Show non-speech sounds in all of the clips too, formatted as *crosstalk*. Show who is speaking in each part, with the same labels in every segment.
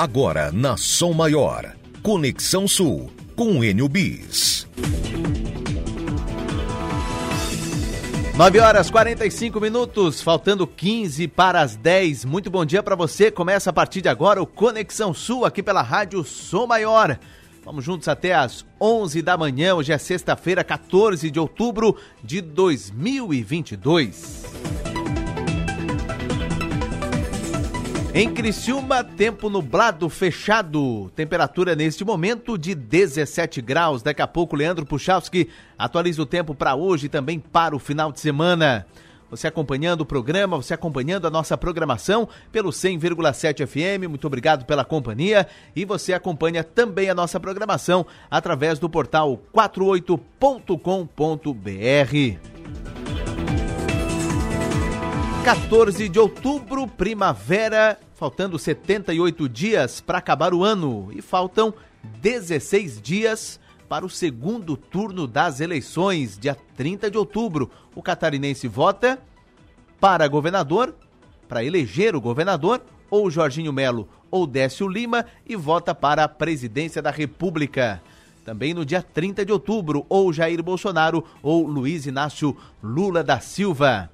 Speaker 1: Agora na Som Maior. Conexão Sul com Enio Bis.
Speaker 2: 9 horas 45 minutos, faltando 15 para as 10. Muito bom dia para você. Começa a partir de agora o Conexão Sul aqui pela Rádio Som Maior. Vamos juntos até às 11 da manhã. Hoje é sexta-feira, 14 de outubro de 2022. Em Criciúma, tempo nublado, fechado. Temperatura neste momento de 17 graus. Daqui a pouco, Leandro Puchalski atualiza o tempo para hoje e também para o final de semana. Você acompanhando o programa, você acompanhando a nossa programação pelo 100,7 FM. Muito obrigado pela companhia. E você acompanha também a nossa programação através do portal 48.com.br. 14 de outubro, primavera, faltando 78 dias para acabar o ano e faltam 16 dias para o segundo turno das eleições, dia 30 de outubro. O catarinense vota para governador, para eleger o governador, ou Jorginho Melo ou Décio Lima, e vota para a presidência da República. Também no dia 30 de outubro, ou Jair Bolsonaro ou Luiz Inácio Lula da Silva.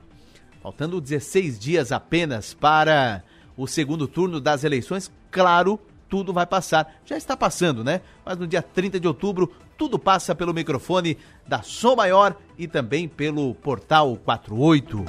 Speaker 2: Faltando 16 dias apenas para o segundo turno das eleições, claro, tudo vai passar. Já está passando, né? Mas no dia 30 de outubro, tudo passa pelo microfone da Som Maior e também pelo Portal 48.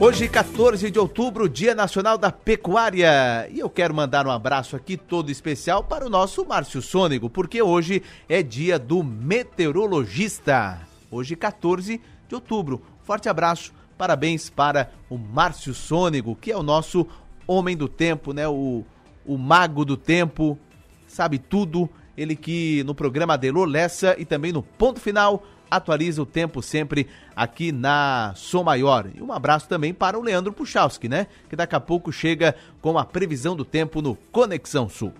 Speaker 2: Hoje, 14 de outubro, Dia Nacional da Pecuária. E eu quero mandar um abraço aqui todo especial para o nosso Márcio Sônego, porque hoje é dia do meteorologista. Hoje, 14 de outubro. Forte abraço, parabéns para o Márcio Sônego, que é o nosso homem do tempo, né? O, o mago do tempo, sabe tudo. Ele que no programa Adelô Lessa e também no Ponto Final atualiza o tempo sempre aqui na Som Maior. E um abraço também para o Leandro Puchalski, né? Que daqui a pouco chega com a previsão do tempo no Conexão Sul.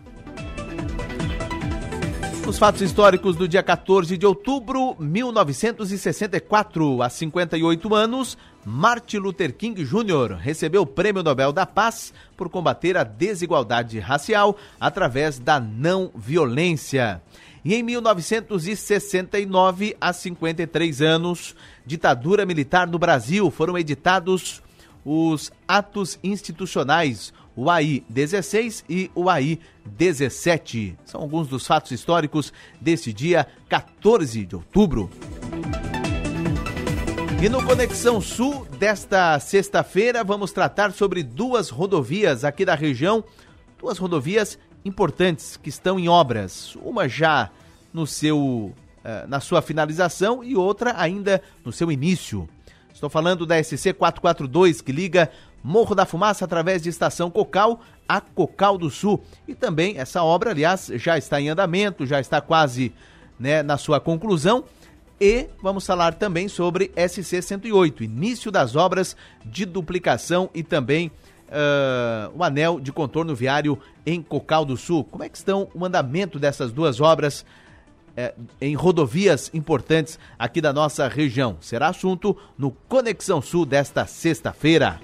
Speaker 2: Os fatos históricos do dia 14 de outubro, 1964, há 58 anos, Martin Luther King Jr. recebeu o Prêmio Nobel da Paz por combater a desigualdade racial através da não violência. E em 1969, há 53 anos, ditadura militar no Brasil, foram editados os atos institucionais, o AI 16 e o AI 17. São alguns dos fatos históricos deste dia 14 de outubro. E no Conexão Sul desta sexta-feira vamos tratar sobre duas rodovias aqui da região, duas rodovias importantes que estão em obras, uma já no seu eh, na sua finalização e outra ainda no seu início. Estou falando da SC 442 que liga Morro da Fumaça através de Estação Cocal a Cocal do Sul. E também essa obra, aliás, já está em andamento, já está quase né, na sua conclusão. E vamos falar também sobre SC 108, início das obras de duplicação e também uh, o anel de contorno viário em Cocal do Sul. Como é que estão o andamento dessas duas obras? eh, em rodovias importantes aqui da nossa região. Será assunto no Conexão Sul desta sexta-feira.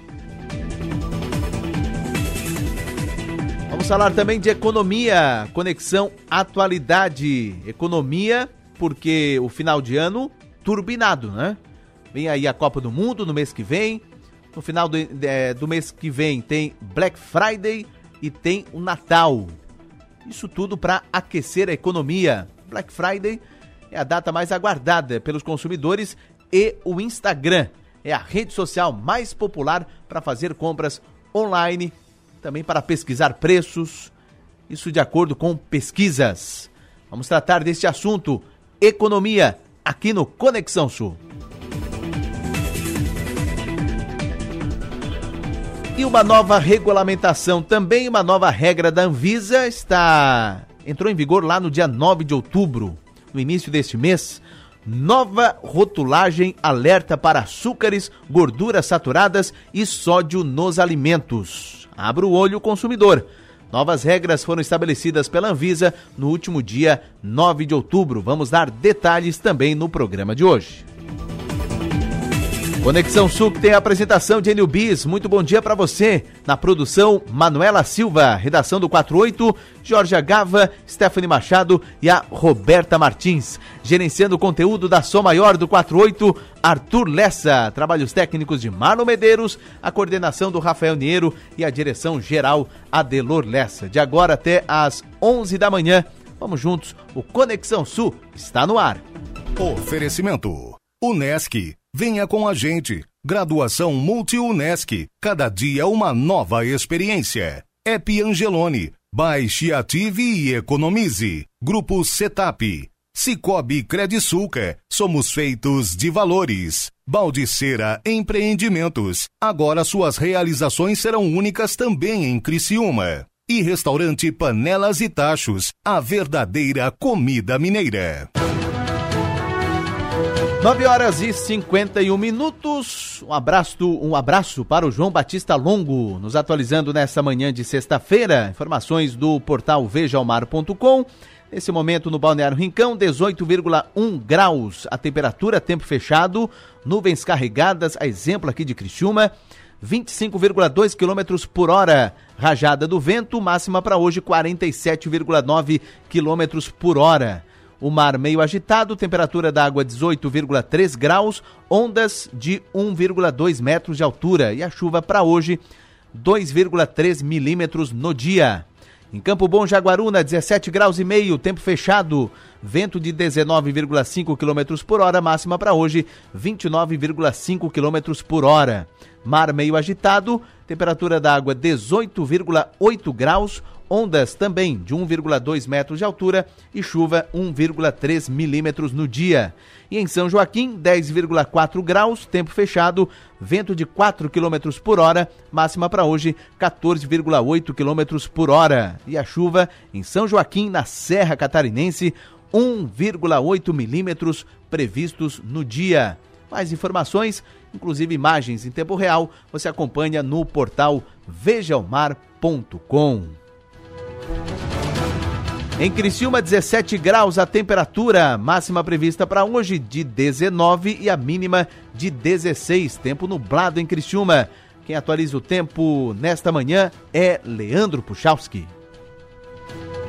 Speaker 2: Vamos falar também de economia, conexão atualidade. Economia, porque o final de ano turbinado, né? Vem aí a Copa do Mundo no mês que vem. No final do, é, do mês que vem tem Black Friday e tem o Natal. Isso tudo para aquecer a economia. Black Friday é a data mais aguardada pelos consumidores e o Instagram é a rede social mais popular para fazer compras online também para pesquisar preços, isso de acordo com pesquisas. Vamos tratar deste assunto, economia, aqui no Conexão Sul. E uma nova regulamentação, também uma nova regra da Anvisa está entrou em vigor lá no dia 9 de outubro, no início deste mês. Nova rotulagem alerta para açúcares, gorduras saturadas e sódio nos alimentos. Abra o olho consumidor. Novas regras foram estabelecidas pela Anvisa no último dia 9 de outubro. Vamos dar detalhes também no programa de hoje. Conexão Sul tem a apresentação de Enio Bis. Muito bom dia para você. Na produção, Manuela Silva. Redação do 48, Jorge Gava, Stephanie Machado e a Roberta Martins. Gerenciando o conteúdo da Som Maior do 48, Arthur Lessa. Trabalhos técnicos de Marlon Medeiros, a coordenação do Rafael Niero e a direção geral Adelor Lessa. De agora até às 11 da manhã. Vamos juntos. O Conexão Sul está no ar.
Speaker 1: Oferecimento. Unesc Venha com a gente. Graduação Multi-UNESC. Cada dia uma nova experiência. App Angelone. Baixe, ative e economize. Grupo Setap. Cicobi Credisulca. Somos feitos de valores. Baldiceira Empreendimentos. Agora suas realizações serão únicas também em Criciúma. E restaurante Panelas e Tachos. A verdadeira comida mineira.
Speaker 2: 9 horas e 51 minutos. Um abraço, um abraço para o João Batista Longo, nos atualizando nessa manhã de sexta-feira. Informações do portal vejaomar.com. Nesse momento no Balneário Rincão, 18,1 graus. A temperatura, tempo fechado, nuvens carregadas, a exemplo aqui de Criciúma. 25,2 km por hora. Rajada do vento, máxima para hoje 47,9 km por hora. O mar meio agitado, temperatura da água 18,3 graus, ondas de 1,2 metros de altura e a chuva para hoje 2,3 milímetros no dia. Em Campo Bom, Jaguaruna, 17 graus e meio, tempo fechado, vento de 19,5 km por hora, máxima para hoje 29,5 km por hora. Mar meio agitado, temperatura da água 18,8 graus, ondas também de 1,2 metros de altura e chuva 1,3 milímetros no dia. E em São Joaquim, 10,4 graus, tempo fechado, vento de 4 quilômetros por hora, máxima para hoje 14,8 quilômetros por hora. E a chuva em São Joaquim, na Serra Catarinense, 1,8 milímetros previstos no dia. Mais informações, inclusive imagens em tempo real, você acompanha no portal vejaomar.com. Em Criciúma, 17 graus a temperatura, máxima prevista para hoje de 19 e a mínima de 16. Tempo nublado em Criciúma. Quem atualiza o tempo nesta manhã é Leandro Puchalski.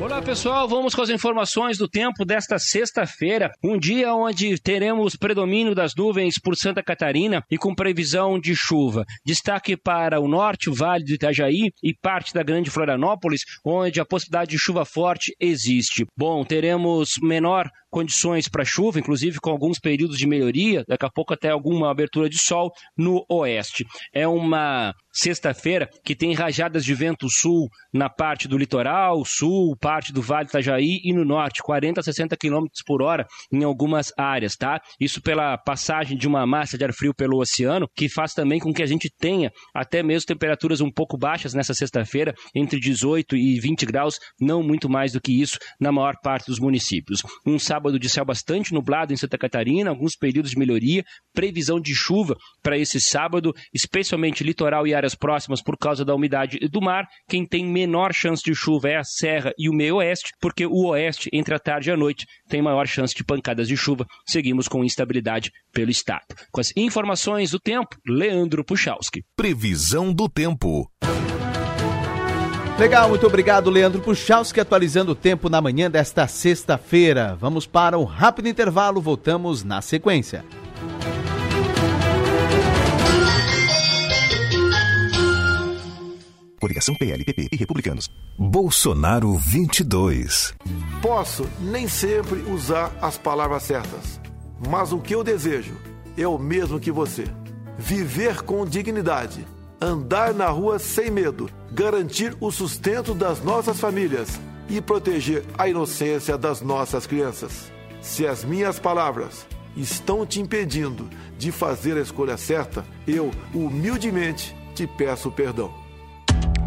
Speaker 3: Olá pessoal, vamos com as informações do tempo desta sexta-feira, um dia onde teremos predomínio das nuvens por Santa Catarina e com previsão de chuva. Destaque para o norte, o Vale do Itajaí e parte da Grande Florianópolis, onde a possibilidade de chuva forte existe. Bom, teremos menor condições para chuva, inclusive com alguns períodos de melhoria, daqui a pouco até alguma abertura de sol no oeste. É uma sexta-feira que tem rajadas de vento sul na parte do litoral, sul, parte do Vale Itajaí e no norte, 40 a 60 km por hora em algumas áreas, tá? Isso pela passagem de uma massa de ar frio pelo oceano, que faz também com que a gente tenha até mesmo temperaturas um pouco baixas nessa sexta-feira, entre 18 e 20 graus, não muito mais do que isso na maior parte dos municípios. Um sábado sábado de céu bastante nublado em Santa Catarina, alguns períodos de melhoria, previsão de chuva para esse sábado, especialmente litoral e áreas próximas por causa da umidade do mar. Quem tem menor chance de chuva é a Serra e o meio oeste, porque o oeste, entre a tarde e a noite, tem maior chance de pancadas de chuva. Seguimos com instabilidade pelo estado. Com as informações do tempo, Leandro Puchalski.
Speaker 1: Previsão do tempo.
Speaker 2: Legal, muito obrigado, Leandro Puchalski, atualizando o tempo na manhã desta sexta-feira. Vamos para um rápido intervalo, voltamos na sequência.
Speaker 1: Coligação PLPP e Republicanos. Bolsonaro 22.
Speaker 4: Posso nem sempre usar as palavras certas, mas o que eu desejo é o mesmo que você: viver com dignidade andar na rua sem medo, garantir o sustento das nossas famílias e proteger a inocência das nossas crianças. Se as minhas palavras estão te impedindo de fazer a escolha certa, eu humildemente te peço perdão.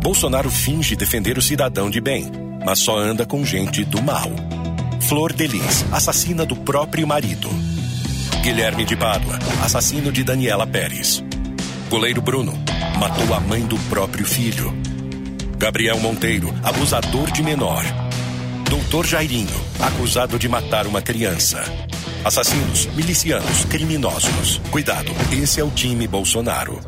Speaker 1: Bolsonaro finge defender o cidadão de bem, mas só anda com gente do mal. Flor Delis, assassina do próprio marido. Guilherme de Pádua, assassino de Daniela Pérez. Goleiro Bruno, matou a mãe do próprio filho. Gabriel Monteiro, abusador de menor. Doutor Jairinho, acusado de matar uma criança.
Speaker 5: assassinos, milicianos, criminosos. Cuidado, esse é o time Bolsonaro.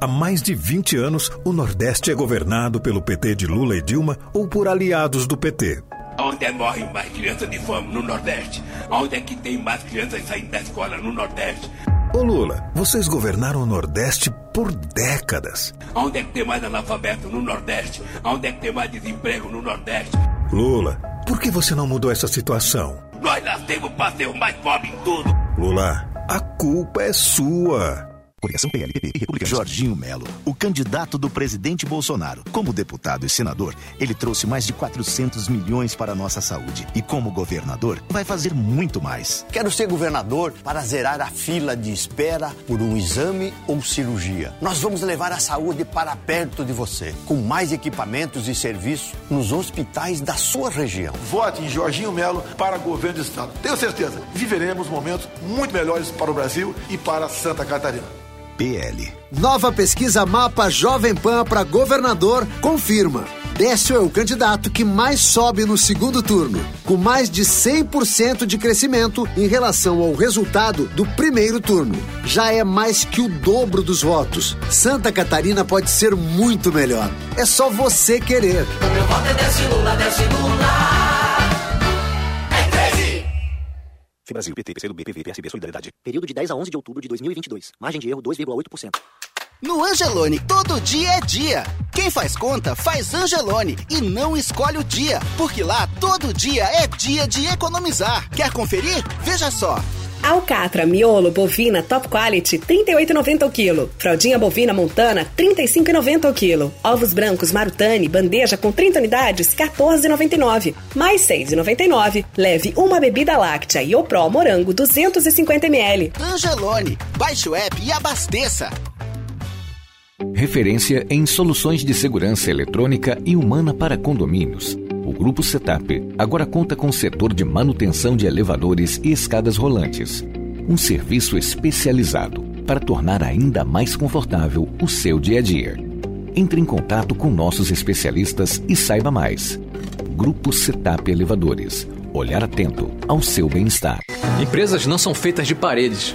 Speaker 6: Há mais de 20 anos, o Nordeste é governado pelo PT de Lula e Dilma ou por aliados do PT.
Speaker 7: Onde é morrem mais crianças de fome no Nordeste? Onde é que tem mais crianças saindo da escola no Nordeste?
Speaker 6: Ô Lula, vocês governaram o Nordeste por décadas.
Speaker 7: Onde é que tem mais analfabeto no Nordeste? Onde é que tem mais desemprego no Nordeste?
Speaker 6: Lula, por que você não mudou essa situação?
Speaker 7: Nós nascemos para ser o mais pobre em tudo.
Speaker 6: Lula, a culpa é sua.
Speaker 8: Coligação PLPP e. Jorginho Melo, o candidato do presidente Bolsonaro. Como deputado e senador, ele trouxe mais de 400 milhões para a nossa saúde. E como governador, vai fazer muito mais.
Speaker 9: Quero ser governador para zerar a fila de espera por um exame ou cirurgia. Nós vamos levar a saúde para perto de você, com mais equipamentos e serviços nos hospitais da sua região.
Speaker 4: Vote em Jorginho Melo para governo do estado. Tenho certeza, viveremos momentos muito melhores para o Brasil e para Santa Catarina.
Speaker 8: PL.
Speaker 10: Nova pesquisa Mapa Jovem Pan para governador confirma. Décio é o candidato que mais sobe no segundo turno, com mais de 100% de crescimento em relação ao resultado do primeiro turno. Já é mais que o dobro dos votos. Santa Catarina pode ser muito melhor. É só você querer.
Speaker 11: Meu voto é Décio Lula, Décio Lula.
Speaker 12: Brasil, PT, PCdoB, PV, PSB, Solidariedade. Período de 10 a 11 de outubro de 2022. Margem de erro 2,8%.
Speaker 13: No Angelone, todo dia é dia. Quem faz conta, faz Angelone e não escolhe o dia, porque lá todo dia é dia de economizar. Quer conferir? Veja só.
Speaker 14: Alcatra miolo bovina top quality 38,90 o quilo. Fraldinha bovina montana 35,90 o quilo. Ovos brancos Marutani bandeja com 30 unidades 14,99. Mais 6,99. Leve uma bebida láctea e o Pro morango 250 ml.
Speaker 13: Angelone, baixe o app e abasteça.
Speaker 15: Referência em soluções de segurança eletrônica e humana para condomínios. O Grupo Setap agora conta com o setor de manutenção de elevadores e escadas rolantes. Um serviço especializado para tornar ainda mais confortável o seu dia a dia. Entre em contato com nossos especialistas e saiba mais. Grupo Setap Elevadores. Olhar atento ao seu bem-estar.
Speaker 16: Empresas não são feitas de paredes,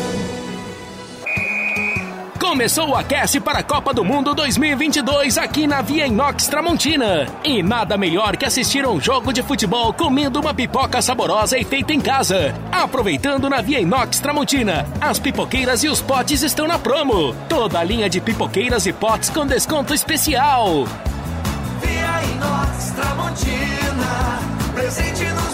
Speaker 17: Começou o aquece para a Copa do Mundo 2022 aqui na Via Inox Tramontina. E nada melhor que assistir um jogo de futebol comendo uma pipoca saborosa e feita em casa. Aproveitando na Via Inox Tramontina, as pipoqueiras e os potes estão na promo. Toda a linha de pipoqueiras e potes com desconto especial.
Speaker 11: Via Inox Tramontina, presente nos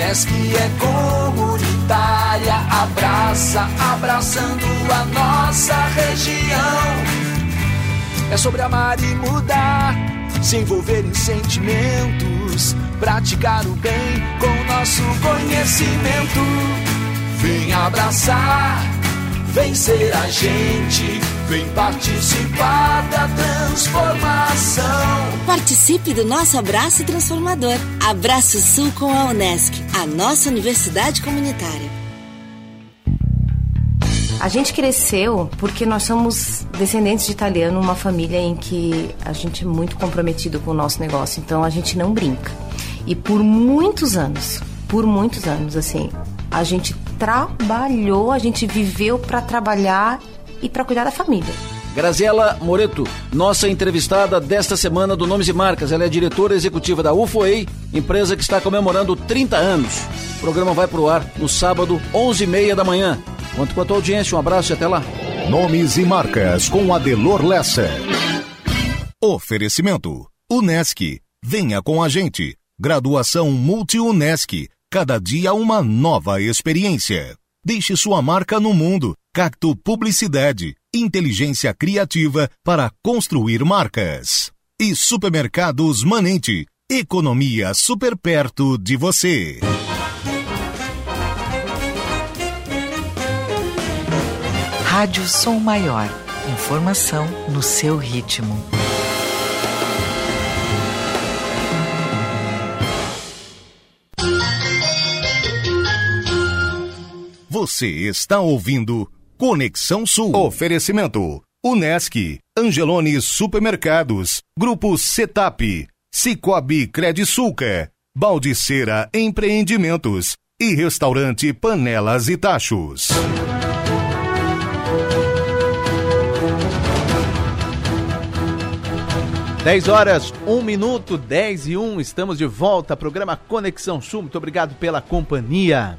Speaker 18: Unesc é comunitária, abraça, abraçando a nossa região. É sobre amar e mudar, se envolver em sentimentos, praticar o bem com nosso conhecimento. Vem abraçar, vem ser a gente, vem participar da transformação.
Speaker 19: Participe do nosso abraço transformador. Abraço Sul com a Unesc, a nossa universidade comunitária.
Speaker 20: A gente cresceu porque nós somos descendentes de italiano, uma família em que a gente é muito comprometido com o nosso negócio, então a gente não brinca. E por muitos anos, por muitos anos, assim, a gente trabalhou, a gente viveu para trabalhar e para cuidar da família.
Speaker 21: Graziela Moreto, nossa entrevistada desta semana do Nomes e Marcas. Ela é diretora executiva da UFOEI, empresa que está comemorando 30 anos. O programa vai pro ar no sábado, 11h30 da manhã. Conto com a tua audiência, um abraço e até lá.
Speaker 1: Nomes e Marcas com Adelor Lessa. Oferecimento. Unesc. Venha com a gente. Graduação Multi-Unesc. Cada dia uma nova experiência. Deixe sua marca no mundo. Cacto Publicidade. Inteligência criativa para construir marcas. E Supermercados Manente. Economia super perto de você.
Speaker 22: Rádio Som Maior. Informação no seu ritmo.
Speaker 1: Você está ouvindo Conexão Sul. Oferecimento. Unesc, Angelone Supermercados, Grupo Setap, Cicobi Credisulca, Baldiceira Empreendimentos e Restaurante Panelas e Tachos.
Speaker 2: Dez horas, um minuto, 10 e 1, estamos de volta, programa Conexão Sul, muito obrigado pela companhia.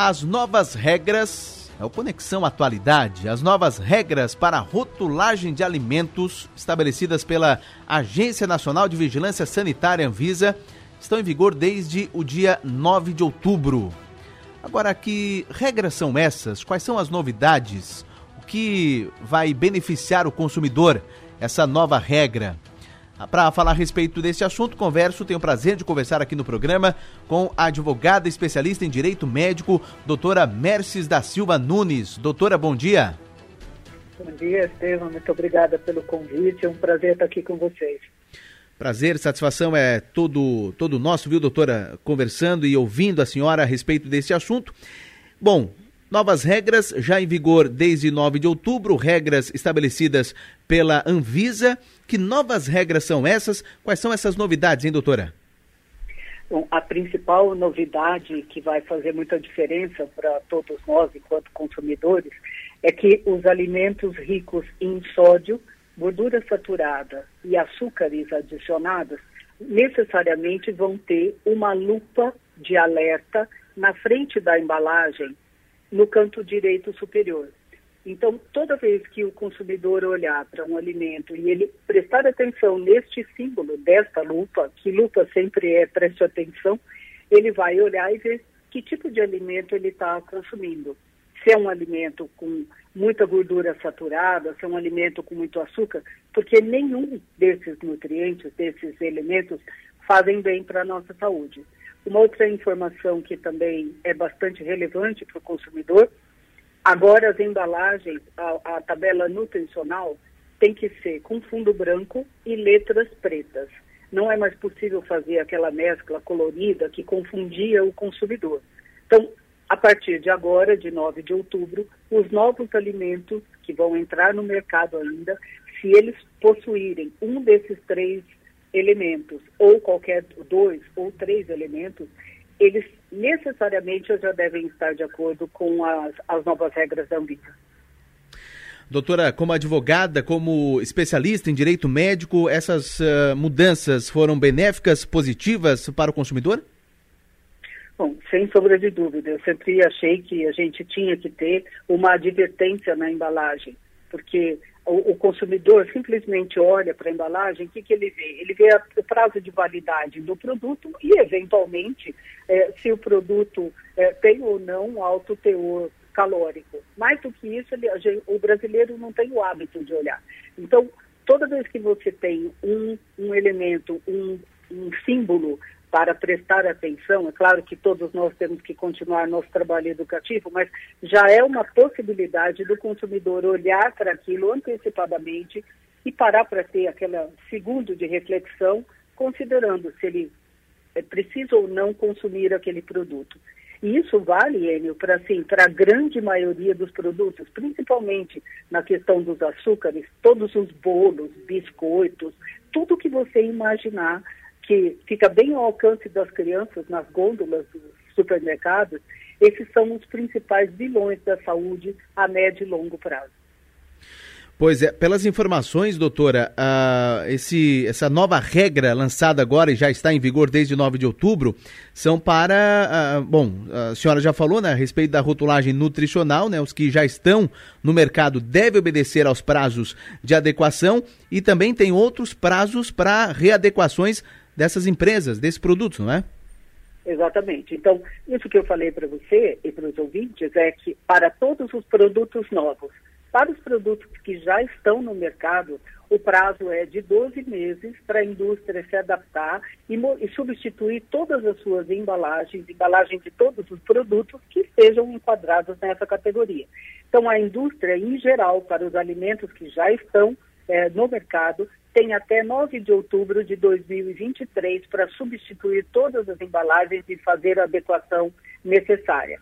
Speaker 2: As novas regras, é o Conexão Atualidade, as novas regras para rotulagem de alimentos estabelecidas pela Agência Nacional de Vigilância Sanitária Anvisa estão em vigor desde o dia 9 de outubro. Agora, que regras são essas? Quais são as novidades? O que vai beneficiar o consumidor? Essa nova regra. Para falar a respeito desse assunto, converso, tenho o prazer de conversar aqui no programa com a advogada especialista em direito médico, doutora Merces da Silva Nunes. Doutora, bom dia.
Speaker 23: Bom dia, Estevam. Muito obrigada pelo convite. É um prazer estar aqui com vocês.
Speaker 2: Prazer, satisfação é todo, todo nosso, viu, doutora? Conversando e ouvindo a senhora a respeito desse assunto. Bom, Novas regras já em vigor desde 9 de outubro, regras estabelecidas pela Anvisa. Que novas regras são essas? Quais são essas novidades, hein, doutora?
Speaker 23: Bom, a principal novidade que vai fazer muita diferença para todos nós, enquanto consumidores, é que os alimentos ricos em sódio, gordura saturada e açúcares adicionados necessariamente vão ter uma lupa de alerta na frente da embalagem no canto direito superior. Então, toda vez que o consumidor olhar para um alimento e ele prestar atenção neste símbolo desta lupa, que lupa sempre é preste atenção, ele vai olhar e ver que tipo de alimento ele está consumindo. Se é um alimento com muita gordura saturada, se é um alimento com muito açúcar, porque nenhum desses nutrientes, desses elementos, fazem bem para a nossa saúde. Uma outra informação que também é bastante relevante para o consumidor, agora as embalagens, a, a tabela nutricional tem que ser com fundo branco e letras pretas. Não é mais possível fazer aquela mescla colorida que confundia o consumidor. Então, a partir de agora, de 9 de outubro, os novos alimentos que vão entrar no mercado ainda, se eles possuírem um desses três elementos, ou qualquer dois ou três elementos, eles necessariamente já devem estar de acordo com as, as novas regras da Anvisa.
Speaker 2: Doutora, como advogada, como especialista em direito médico, essas uh, mudanças foram benéficas, positivas para o consumidor?
Speaker 23: Bom, sem sombra de dúvida. Eu sempre achei que a gente tinha que ter uma advertência na embalagem, porque o, o consumidor simplesmente olha para a embalagem, o que, que ele vê? Ele vê a, o prazo de validade do produto e, eventualmente, é, se o produto é, tem ou não alto teor calórico. Mais do que isso, ele, o brasileiro não tem o hábito de olhar. Então, toda vez que você tem um, um elemento, um, um símbolo para prestar atenção. É claro que todos nós temos que continuar nosso trabalho educativo, mas já é uma possibilidade do consumidor olhar para aquilo antecipadamente e parar para ter aquele segundo de reflexão, considerando se ele é precisa ou não consumir aquele produto. E isso vale, Enio, para assim, a grande maioria dos produtos, principalmente na questão dos açúcares, todos os bolos, biscoitos, tudo que você imaginar que fica bem ao alcance das crianças nas gôndolas dos supermercados, esses são os principais vilões da saúde a médio e longo prazo.
Speaker 2: Pois é, pelas informações, doutora, uh, esse, essa nova regra lançada agora e já está em vigor desde 9 de outubro, são para, uh, bom, a senhora já falou né, a respeito da rotulagem nutricional, né, os que já estão no mercado devem obedecer aos prazos de adequação e também tem outros prazos para readequações dessas empresas, desses produtos, não é?
Speaker 23: Exatamente. Então, isso que eu falei para você e para os ouvintes é que para todos os produtos novos, para os produtos que já estão no mercado, o prazo é de 12 meses para a indústria se adaptar e, e, substituir todas as suas embalagens, embalagem de todos os produtos que sejam enquadrados nessa categoria. Então, a indústria, em geral, para os alimentos que já estão é, no mercado, tem até 9 de outubro de 2023 para substituir todas as embalagens e fazer a adequação necessária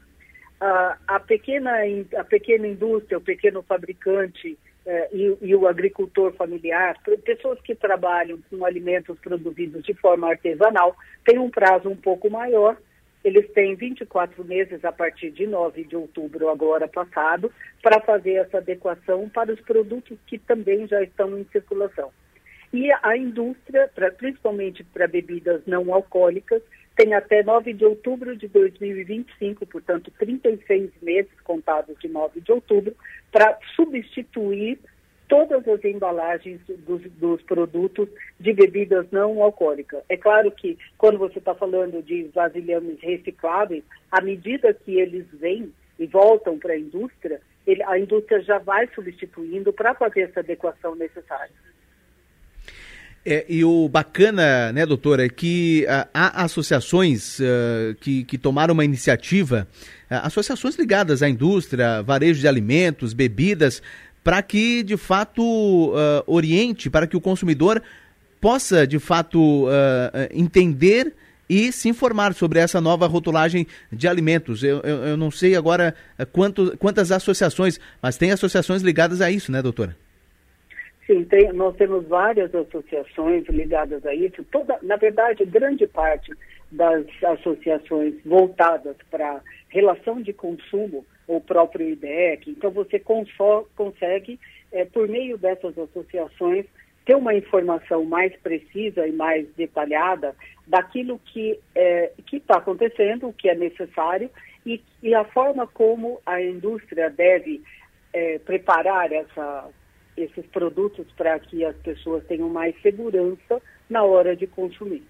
Speaker 23: a, a, pequena, a pequena indústria, o pequeno fabricante eh, e, e, o agricultor familiar, pessoas que trabalham com alimentos produzidos de forma artesanal, têm um prazo um pouco maior. Eles têm 24 meses a partir de 9 de outubro, agora passado, para fazer essa adequação para os produtos que também já estão em circulação. E a indústria, pra, principalmente para bebidas não alcoólicas, tem até 9 de outubro de 2025, portanto, 36 meses contados de 9 de outubro, para substituir todas as embalagens dos, dos, produtos de bebidas não alcoólicas. É claro que quando você está falando de vasilhames recicláveis, à medida que eles vêm e voltam para a indústria, ele, a indústria já vai substituindo para fazer essa adequação necessária.
Speaker 2: É, e o bacana, né, doutora, é que uh, há associações uh, que, que tomaram uma iniciativa, uh, associações ligadas à indústria, varejo de alimentos, bebidas, para que de fato oriente, para que o consumidor possa de fato entender e se informar sobre essa nova rotulagem de alimentos. Eu, eu, eu não sei agora quanto, quantas associações, mas tem associações ligadas a isso, né, doutora?
Speaker 23: Sim, tem, nós temos várias associações ligadas a isso. Toda, na verdade, grande parte das associações voltadas para relação de consumo, o próprio IDEC. Então, você consegue, é, por meio dessas associações, ter uma informação mais precisa e mais detalhada daquilo que é, está acontecendo, o que é necessário e, e, a forma como a indústria deve é, preparar essa esses produtos para que as pessoas tenham mais segurança na hora de consumir.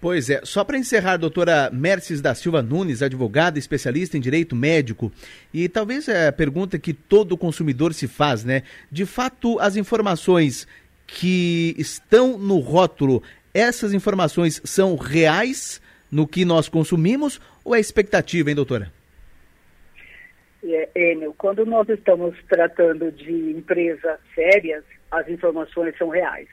Speaker 2: Pois é, só para encerrar, doutora Merces da Silva Nunes, advogada especialista em direito médico, e talvez é a pergunta que todo consumidor se faz, né? De fato, as informações que estão no rótulo, essas informações são reais no que nós consumimos ou é expectativa, hein, doutora?
Speaker 23: é, Enel, quando nós estamos tratando de empresas sérias, as informações são reais.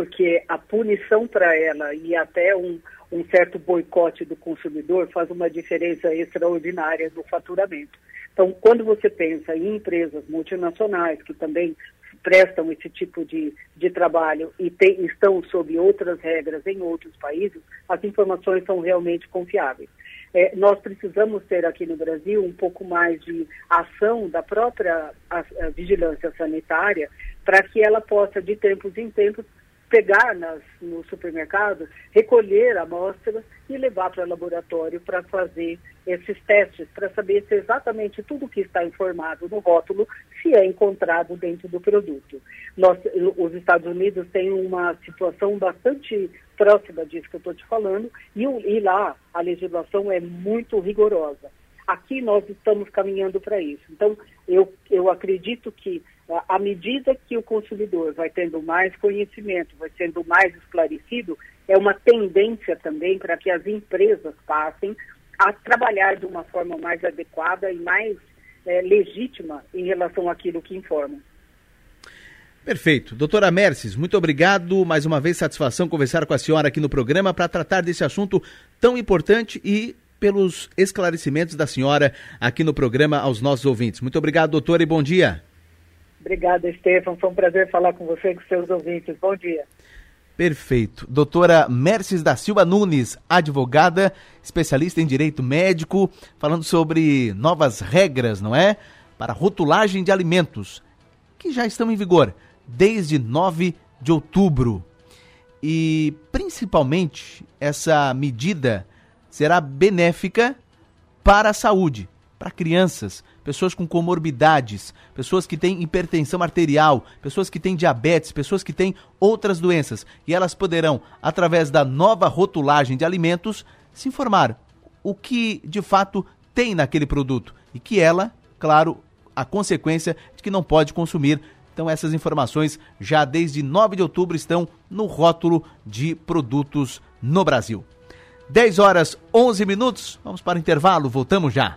Speaker 23: Porque a punição para ela e até um, um certo boicote do consumidor faz uma diferença extraordinária no faturamento. Então, quando você pensa em empresas multinacionais que também prestam esse tipo de, de trabalho e tem, estão sob outras regras em outros países, as informações são realmente confiáveis. É, nós precisamos ter aqui no Brasil um pouco mais de ação da própria a, a vigilância sanitária para que ela possa, de tempos em tempos, pegar nas, no supermercado, recolher amostras e levar para o laboratório para fazer esses testes, para saber se exatamente tudo que está informado no rótulo se é encontrado dentro do produto. Nós, os Estados Unidos têm uma situação bastante próxima disso que eu estou te falando, e, e lá a legislação é muito rigorosa. Aqui nós estamos caminhando para isso. Então, eu, eu acredito que à medida que o consumidor vai tendo mais conhecimento, vai sendo mais esclarecido, é uma tendência também para que as empresas passem a trabalhar de uma forma mais adequada e mais é, legítima em relação àquilo que informam.
Speaker 2: Perfeito. Doutora Merces, muito obrigado. Mais uma vez, satisfação conversar com a senhora aqui no programa para tratar desse assunto tão importante e pelos esclarecimentos da senhora aqui no programa aos nossos ouvintes. Muito obrigado, doutora, e bom dia.
Speaker 23: Obrigada, Estefan. Foi um prazer falar com você e com seus ouvintes. Bom dia.
Speaker 2: Perfeito. Doutora Merces da Silva Nunes, advogada, especialista em direito médico, falando sobre novas regras, não é? Para rotulagem de alimentos. que já estão em vigor desde 9 de outubro. E principalmente essa medida será benéfica para a saúde, para crianças, pessoas com comorbidades, pessoas que têm hipertensão arterial, pessoas que têm diabetes, pessoas que têm outras doenças. E elas poderão, através da nova rotulagem de alimentos, se informar o que de fato tem naquele produto e que ela, claro, a consequência de que não pode consumir. Então essas informações já desde 9 de outubro estão no rótulo de produtos no Brasil. 10 horas 11 minutos. Vamos para o intervalo, voltamos já.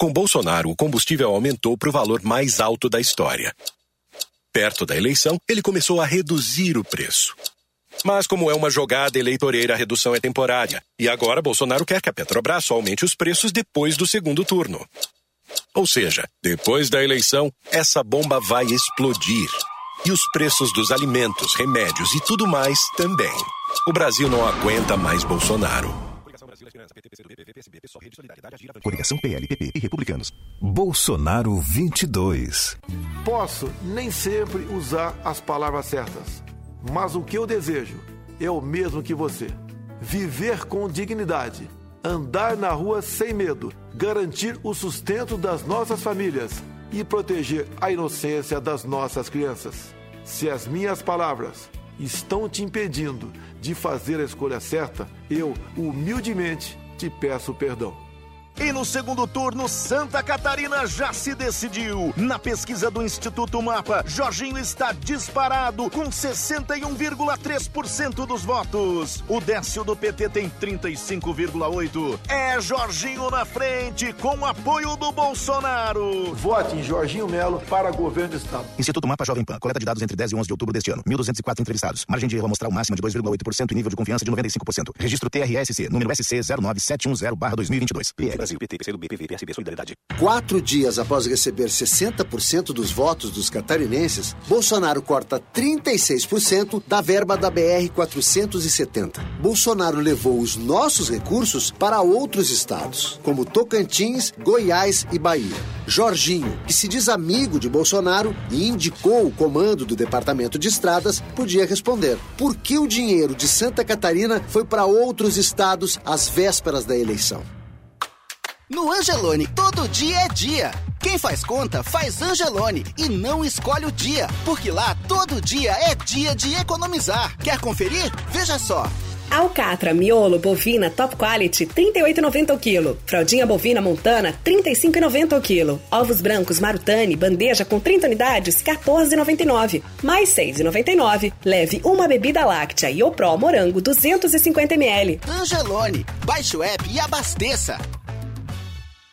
Speaker 5: Com Bolsonaro, o combustível aumentou para o valor mais alto da história. Perto da eleição, ele começou a reduzir o preço. Mas, como é uma jogada eleitoreira, a redução é temporária. E agora Bolsonaro quer que a Petrobras aumente os preços depois do segundo turno. Ou seja, depois da eleição, essa bomba vai explodir. E os preços dos alimentos, remédios e tudo mais também. O Brasil não aguenta mais Bolsonaro.
Speaker 1: Coligação PLPP e Republicanos.
Speaker 6: Bolsonaro 22.
Speaker 4: Posso nem sempre usar as palavras certas, mas o que eu desejo é o mesmo que você: viver com dignidade, andar na rua sem medo, garantir o sustento das nossas famílias e proteger a inocência das nossas crianças. Se as minhas palavras estão te impedindo de fazer a escolha certa, eu humildemente te peço perdão.
Speaker 8: E no segundo turno, Santa Catarina já se decidiu. Na pesquisa do Instituto Mapa, Jorginho está disparado com 61,3% dos votos. O Décio do PT tem 35,8%. É Jorginho na frente, com apoio do Bolsonaro.
Speaker 4: Vote em Jorginho Melo para governo do Estado.
Speaker 8: Instituto Mapa Jovem Pan. Coleta de dados entre 10 e 11 de outubro deste ano. 1.204 entrevistados. Margem de erro mostrar o máximo de 2,8% e nível de confiança de 95%. Registro TRSC, número SC 09710-2022. PR.
Speaker 24: Brasil, PT, PCdoB, PV, PSB, Solidariedade.
Speaker 10: Quatro dias após receber 60% dos votos dos catarinenses, Bolsonaro corta 36% da verba da BR-470. Bolsonaro levou os nossos recursos para outros estados, como Tocantins, Goiás e Bahia. Jorginho, que se diz amigo de Bolsonaro e indicou o comando do Departamento de Estradas, podia responder: por que o dinheiro de Santa Catarina foi para outros estados às vésperas da eleição?
Speaker 13: No Angelone, todo dia é dia. Quem faz conta, faz Angelone e não escolhe o dia, porque lá todo dia é dia de economizar. Quer conferir? Veja só.
Speaker 14: Alcatra, miolo, bovina, top quality, 38,90 o quilo. Fraldinha bovina montana, 35,90 o quilo. Ovos brancos Marutani, bandeja com 30 unidades, 14,99. Mais 6,99. Leve uma bebida láctea e o Pro morango, 250 ml.
Speaker 13: Angelone, baixe o app e abasteça.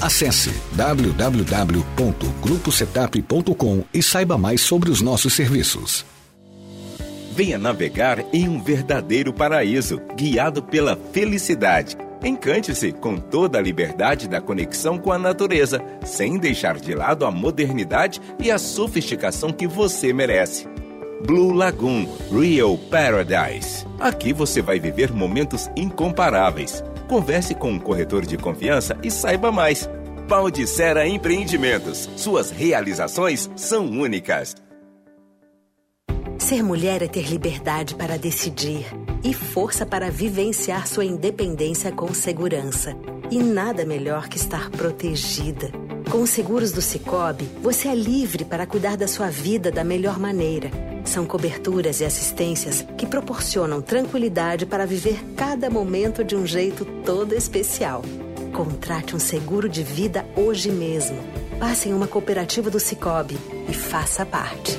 Speaker 15: Acesse www.gruposetup.com e saiba mais sobre os nossos serviços.
Speaker 25: Venha navegar em um verdadeiro paraíso, guiado pela felicidade. Encante-se com toda a liberdade da conexão com a natureza, sem deixar de lado a modernidade e a sofisticação que você merece. Blue Lagoon Real Paradise. Aqui você vai viver momentos incomparáveis. Converse com um corretor de confiança e saiba mais. Paldicera Empreendimentos. Suas realizações são únicas.
Speaker 26: Ser mulher é ter liberdade para decidir e força para vivenciar sua independência com segurança. E nada melhor que estar protegida.
Speaker 27: Com os seguros do Cicobi, você é livre para cuidar da sua vida da melhor maneira. São coberturas e assistências que proporcionam tranquilidade para viver cada momento de um jeito todo especial. Contrate um seguro de vida hoje mesmo. Passe em uma cooperativa do Cicobi e faça parte.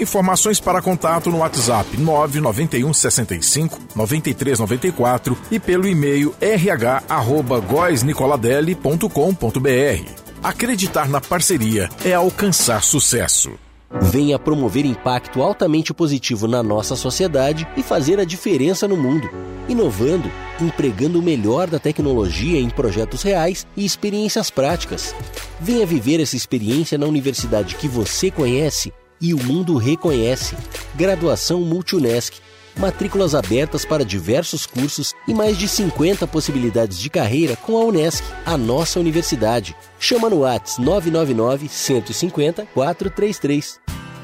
Speaker 16: Informações para contato no WhatsApp 991 65 9394 e pelo e-mail rh@goisnicoladelli.com.br. Acreditar na parceria é alcançar sucesso.
Speaker 28: Venha promover impacto altamente positivo na nossa sociedade e fazer a diferença no mundo, inovando, empregando o melhor da tecnologia em projetos reais e experiências práticas. Venha viver essa experiência na universidade que você conhece e o mundo reconhece. Graduação Multunesc. Matrículas abertas para diversos cursos e mais de 50 possibilidades de carreira com a Unesc, a nossa universidade. Chama no Whats 999 150 433.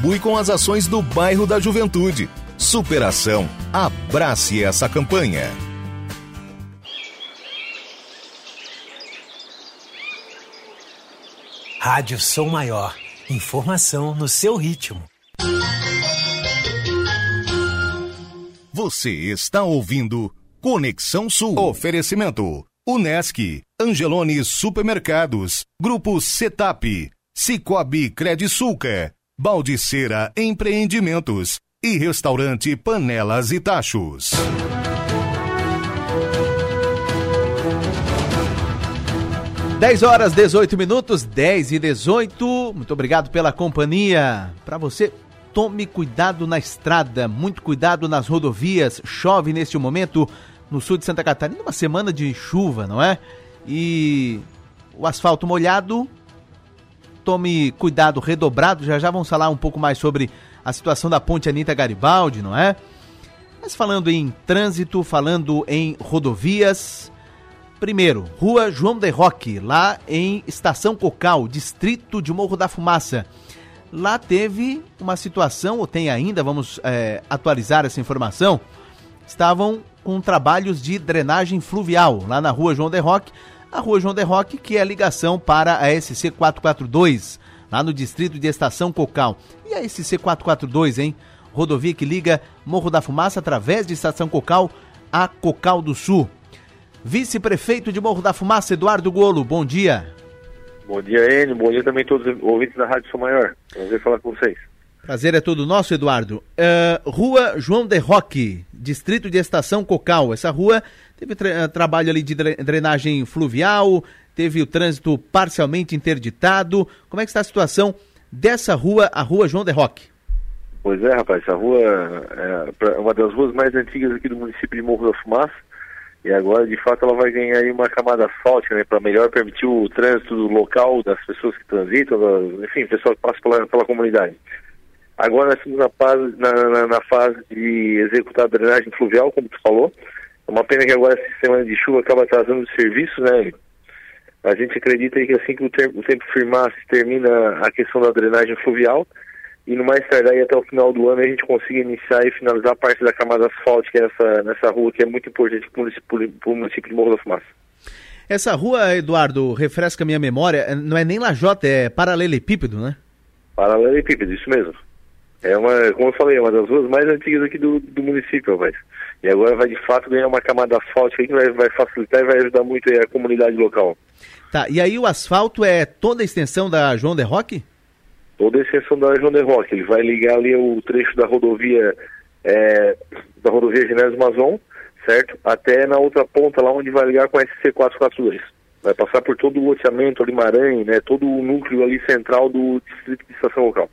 Speaker 1: contribui com as ações do bairro da Juventude. Superação. Abrace essa campanha.
Speaker 29: Rádio Som Maior. Informação no seu ritmo.
Speaker 1: Você está ouvindo Conexão Sul. Oferecimento. Unesc, Angelone Supermercados, Grupo Setap, Cicobi Credisulca, Baldiceira Empreendimentos e Restaurante Panelas e Tachos.
Speaker 2: Dez horas 18 minutos, 10 e 18. Muito obrigado pela companhia. Para você, tome cuidado na estrada, muito cuidado nas rodovias. Chove neste momento no sul de Santa Catarina, uma semana de chuva, não é? E o asfalto molhado tome cuidado redobrado. Já já vamos falar um pouco mais sobre a situação da ponte Anitta Garibaldi, não é? Mas falando em trânsito, falando em rodovias. Primeiro, Rua João de Roque, lá em Estação Cocal, distrito de Morro da Fumaça. Lá teve uma situação, ou tem ainda, vamos é, atualizar essa informação. Estavam com trabalhos de drenagem fluvial lá na Rua João de Roque a Rua João de Roque, que é a ligação para a SC 442, lá no distrito de Estação Cocal. E a SC 442, hein? Rodovia que liga Morro da Fumaça através de Estação Cocal a Cocal do Sul. Vice-prefeito de Morro da Fumaça, Eduardo Golo, bom dia.
Speaker 30: Bom dia, Enio. Bom dia também a todos os ouvintes da Rádio São Maior. Prazer falar com vocês.
Speaker 2: Prazer é todo nosso, Eduardo. Uh, rua João de Roque, distrito de Estação Cocal. Essa rua teve tra eh, trabalho ali de drenagem fluvial, teve o trânsito parcialmente interditado. Como é que está a situação dessa rua, a Rua João de Roque?
Speaker 30: Pois é, rapaz, essa rua é uma das ruas mais antigas aqui do município de Morro da Fumaça. E agora, de fato, ela vai ganhar aí uma camada asfáltica, né, para melhor permitir o trânsito local das pessoas que transitam, enfim, pessoal que passa pela, pela comunidade. Agora nós estamos na fase, na, na, na fase de executar a drenagem fluvial, como tu falou. É uma pena que agora essa semana de chuva acaba atrasando o serviço, né? A gente acredita que assim que o tempo, o tempo firmar, se termina a questão da drenagem fluvial e no mais tardar até o final do ano a gente consiga iniciar e finalizar a parte da camada asfáltica nessa, nessa rua que é muito importante para o município, município de Morro da Fumaça.
Speaker 2: Essa rua, Eduardo, refresca minha memória, não é nem lajota, é paralelepípedo, né?
Speaker 30: Paralelepípedo, isso mesmo. É uma, como eu falei, é uma das ruas mais antigas aqui do, do município, rapaz. E agora vai de fato ganhar uma camada asfáltica que vai, vai facilitar e vai ajudar muito a comunidade local.
Speaker 2: Tá, e aí o asfalto é toda a extensão da João de Roque?
Speaker 30: Toda a extensão da João de Roque. Ele vai ligar ali o trecho da rodovia é, da rodovia Genésio Mazon, certo? Até na outra ponta, lá onde vai ligar com a SC442. Vai passar por todo o loteamento ali, Maranhão, né? Todo o núcleo ali central do distrito de estação local.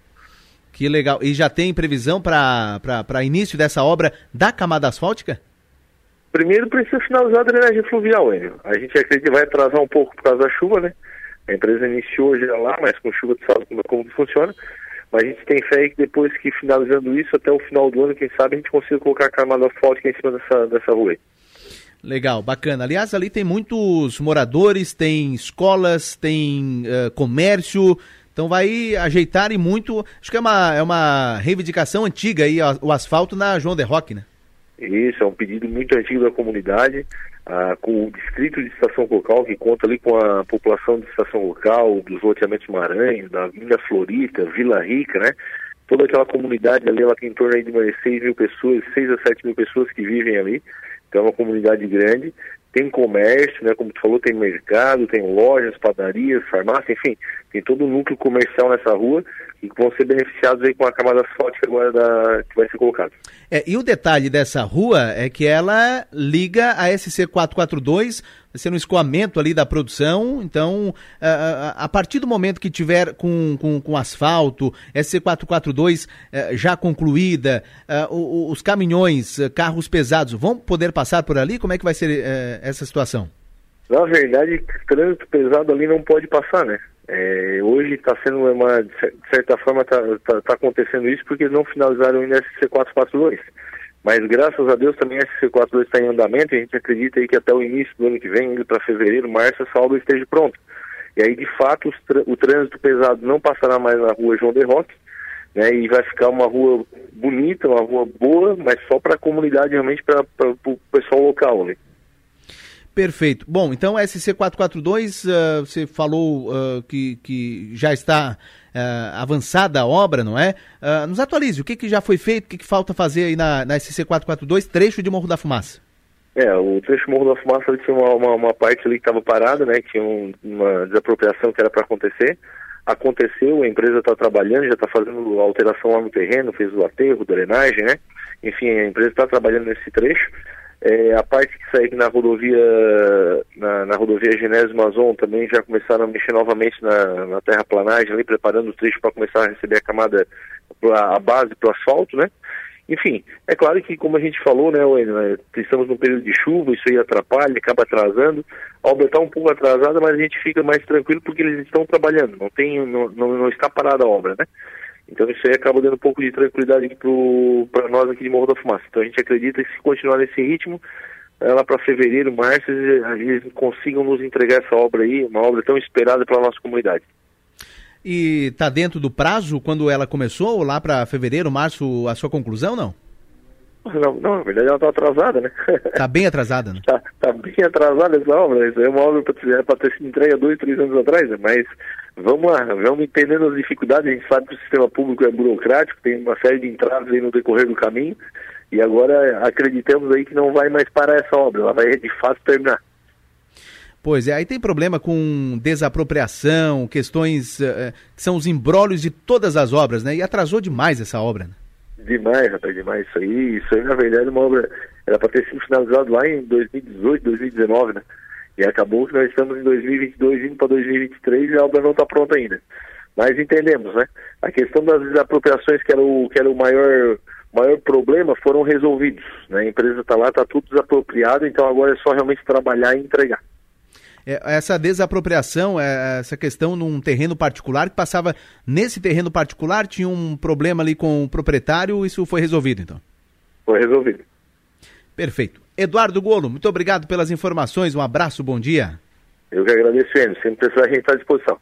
Speaker 2: Que legal. E já tem previsão para início dessa obra da camada asfáltica?
Speaker 30: Primeiro precisa finalizar a drenagem fluvial, Enio. A gente acredita que vai atrasar um pouco por causa da chuva, né? A empresa iniciou já lá, mas com chuva de sabe como, como funciona. Mas a gente tem fé que depois que finalizando isso, até o final do ano, quem sabe, a gente consiga colocar a camada asfáltica em cima dessa, dessa rua aí.
Speaker 2: Legal, bacana. Aliás, ali tem muitos moradores, tem escolas, tem uh, comércio, então vai ajeitar e muito. Acho que é uma, é uma reivindicação antiga aí, o asfalto na João de Roque, né?
Speaker 30: Isso, é um pedido muito antigo da comunidade, ah, com o distrito de estação local, que conta ali com a população de estação local, dos loteamentos Maranhão, da Vila Florita, Vila Rica, né? Toda aquela comunidade ali, ela tem em torno aí de umas 6 mil pessoas, 6 a 7 mil pessoas que vivem ali. Então é uma comunidade grande, tem comércio, né? Como tu falou, tem mercado, tem lojas, padarias, farmácia, enfim, tem todo o núcleo comercial nessa rua e que vão ser beneficiados aí com a camada asfáltica agora da, que vai ser colocada.
Speaker 2: É, e o detalhe dessa rua é que ela liga a SC 442, vai ser um escoamento ali da produção, então a, a partir do momento que tiver com, com, com asfalto, SC 442 eh, já concluída, eh, os caminhões, eh, carros pesados vão poder passar por ali? Como é que vai ser essa situação?
Speaker 30: Na verdade, trânsito pesado ali não pode passar, né? É, hoje está sendo uma, de certa forma, está tá, tá acontecendo isso porque não finalizaram ainda SC442. Mas graças a Deus também a SC42 está em andamento e a gente acredita aí que até o início do ano que vem, indo para fevereiro, março, essa obra esteja pronta. E aí, de fato, o trânsito pesado não passará mais na rua João de Roque, né, e vai ficar uma rua bonita, uma rua boa, mas só para a comunidade, realmente para o pessoal local. Né?
Speaker 2: Perfeito. Bom, então SC442, uh, você falou uh, que, que já está uh, avançada a obra, não é? Nos atualize, o que, que já foi feito, o que, que falta fazer aí na, na SC442, trecho de Morro da Fumaça?
Speaker 30: É, o trecho Morro da Fumaça tinha uma, uma, uma, parte ali que estava parada, né? Tinha um, uma desapropriação que era para acontecer. Aconteceu, a empresa está trabalhando, já está fazendo alteração lá no terreno, fez o aterro, drenagem, né? Enfim, a empresa está trabalhando nesse trecho. É, a parte que segue na rodovia na, na rodovia Genésio Mazon também já começaram a mexer novamente na, na terraplanagem ali, preparando o trecho para começar a receber a camada, a base para o asfalto, né? Enfim, é claro que como a gente falou, né, né, estamos num período de chuva, isso aí atrapalha, acaba atrasando. A obra está um pouco atrasada, mas a gente fica mais tranquilo porque eles estão trabalhando, não tem, não, não, não está parada a obra, né? Então isso aí acaba dando um pouco de tranquilidade para nós aqui de Morro da Fumaça. Então a gente acredita que se continuar nesse ritmo, lá para fevereiro, março, eles consigam nos entregar essa obra aí, uma obra tão esperada pela nossa comunidade.
Speaker 2: E está dentro do prazo quando ela começou, lá para fevereiro, março, a sua conclusão, não?
Speaker 30: Não, não, na verdade ela está atrasada, né?
Speaker 2: Está bem atrasada, né?
Speaker 30: Está *laughs* tá bem atrasada essa obra. Isso é uma obra para ter sido entregue há dois, três anos atrás, né? mas vamos lá, vamos entendendo as dificuldades. A gente sabe que o sistema público é burocrático, tem uma série de entraves aí no decorrer do caminho, e agora acreditamos aí que não vai mais parar essa obra, ela vai de fato terminar.
Speaker 2: Pois é, aí tem problema com desapropriação, questões uh, que são os embrólios de todas as obras, né? E atrasou demais essa obra, né?
Speaker 30: Demais, rapaz, demais isso aí. Isso aí, na verdade, é uma obra era para ter sido finalizado lá em 2018, 2019, né? E acabou que nós estamos em 2022 indo para 2023 e a obra não está pronta ainda. Mas entendemos, né? A questão das desapropriações, que era o, que era o maior, maior problema, foram resolvidos. Né? A empresa está lá, está tudo desapropriado, então agora é só realmente trabalhar e entregar.
Speaker 2: É, essa desapropriação, é, essa questão num terreno particular que passava nesse terreno particular, tinha um problema ali com o proprietário, isso foi resolvido então?
Speaker 30: Foi resolvido.
Speaker 2: Perfeito. Eduardo Golo, muito obrigado pelas informações. Um abraço, bom dia.
Speaker 30: Eu que agradeço, Enio. Sempre precisar, a gente está à disposição.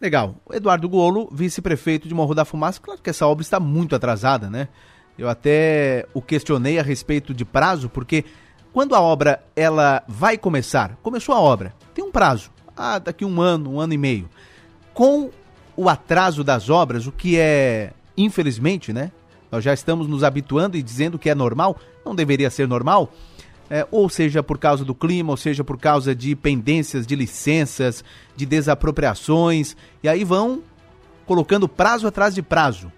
Speaker 2: Legal. Eduardo Golo, vice-prefeito de Morro da Fumaça. Claro que essa obra está muito atrasada, né? Eu até o questionei a respeito de prazo, porque quando a obra ela vai começar, começou a obra, tem um prazo, ah, daqui um ano, um ano e meio. Com o atraso das obras, o que é, infelizmente, né? Nós já estamos nos habituando e dizendo que é normal, não deveria ser normal, é, ou seja por causa do clima, ou seja por causa de pendências de licenças, de desapropriações, e aí vão colocando prazo atrás de prazo.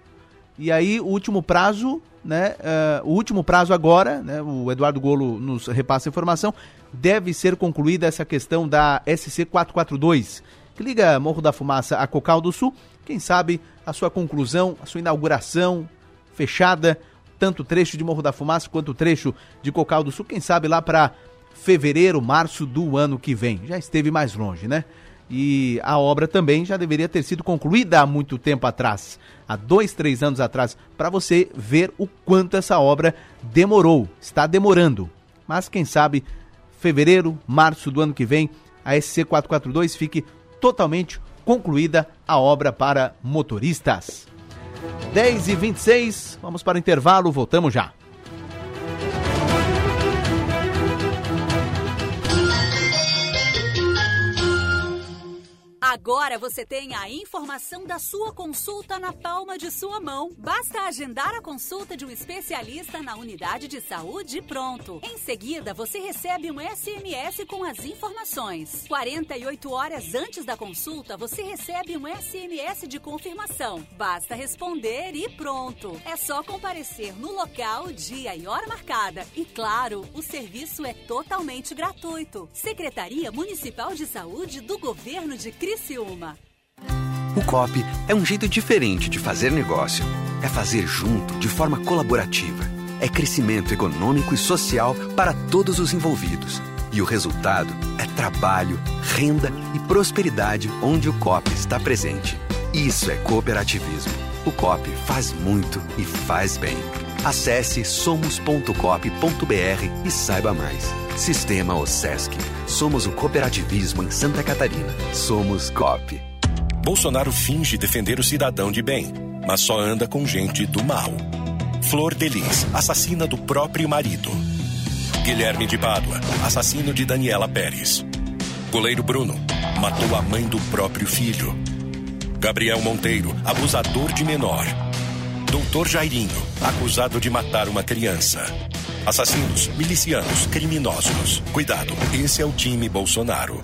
Speaker 2: E aí o último prazo né? Uh, o último prazo agora, né? O Eduardo Golo nos repassa a informação, deve ser concluída essa questão da SC 442, que liga Morro da Fumaça a Cocal do Sul. Quem sabe a sua conclusão, a sua inauguração fechada, tanto o trecho de Morro da Fumaça quanto o trecho de Cocal do Sul, quem sabe lá para fevereiro, março do ano que vem. Já esteve mais longe, né? E a obra também já deveria ter sido concluída há muito tempo atrás, há dois, três anos atrás, para você ver o quanto essa obra demorou, está demorando. Mas quem sabe, fevereiro, março do ano que vem, a SC442 fique totalmente concluída a obra para motoristas. 10 e 26 vamos para o intervalo, voltamos já.
Speaker 31: Agora você tem a informação da sua consulta na palma de sua mão. Basta agendar a consulta de um especialista na unidade de saúde e pronto. Em seguida, você recebe um SMS com as informações. 48 horas antes da consulta, você recebe um SMS de confirmação. Basta responder e pronto. É só comparecer no local, dia e hora marcada. E claro, o serviço é totalmente gratuito. Secretaria Municipal de Saúde do Governo de Cristo Criciúma.
Speaker 32: O COP é um jeito diferente de fazer negócio. É fazer junto, de forma colaborativa. É crescimento econômico e social para todos os envolvidos. E o resultado é trabalho, renda e prosperidade onde o COP está presente. Isso é cooperativismo. O COP faz muito e faz bem. Acesse somos.cop.br e saiba mais. Sistema OSESC. Somos o cooperativismo em Santa Catarina. Somos COP.
Speaker 5: Bolsonaro finge defender o cidadão de bem, mas só anda com gente do mal. Flor Delis, assassina do próprio marido. Guilherme de Pádua, assassino de Daniela Pérez. Goleiro Bruno, matou a mãe do próprio filho. Gabriel Monteiro, abusador de menor. Doutor Jairinho, acusado de matar uma criança. Assassinos, milicianos, criminosos. Cuidado, esse é o time Bolsonaro.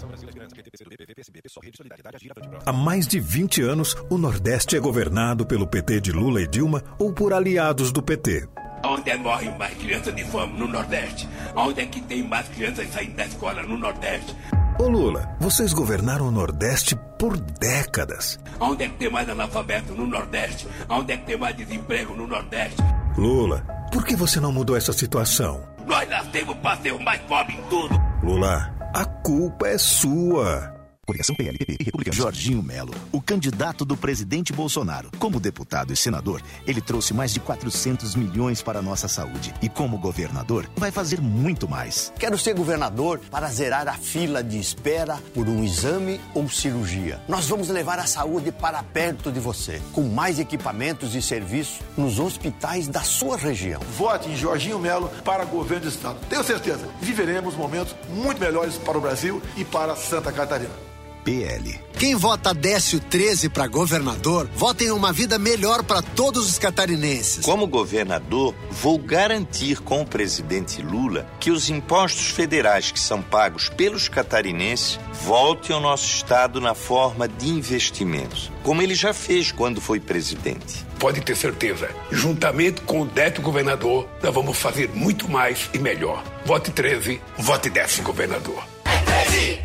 Speaker 6: Há mais de 20 anos, o Nordeste é governado pelo PT de Lula e Dilma ou por aliados do PT.
Speaker 7: Onde é morrem mais crianças de fome no Nordeste? Onde é que tem mais crianças saindo da escola no Nordeste?
Speaker 6: Ô Lula, vocês governaram o Nordeste por décadas.
Speaker 7: Onde é que tem mais analfabeto no Nordeste? Onde é que tem mais desemprego no Nordeste?
Speaker 6: Lula, por que você não mudou essa situação?
Speaker 7: Nós nascemos para ser o mais pobre em tudo.
Speaker 6: Lula, a culpa é sua.
Speaker 8: Coligação PLPP e Republicano. Jorginho Melo, o candidato do presidente Bolsonaro. Como deputado e senador, ele trouxe mais de 400 milhões para a nossa saúde. E como governador, vai fazer muito mais.
Speaker 33: Quero ser governador para zerar a fila de espera por um exame ou cirurgia. Nós vamos levar a saúde para perto de você, com mais equipamentos e serviços nos hospitais da sua região.
Speaker 4: Vote em Jorginho Melo para governo do estado. Tenho certeza, viveremos momentos muito melhores para o Brasil e para Santa Catarina.
Speaker 10: PL. Quem vota Décio 13 para governador, vota em uma vida melhor para todos os catarinenses.
Speaker 34: Como governador, vou garantir com o presidente Lula que os impostos federais que são pagos pelos catarinenses voltem ao nosso estado na forma de investimentos, como ele já fez quando foi presidente.
Speaker 7: Pode ter certeza, juntamente com o Décio governador, nós vamos fazer muito mais e melhor. Vote 13, vote Décio governador. É 13!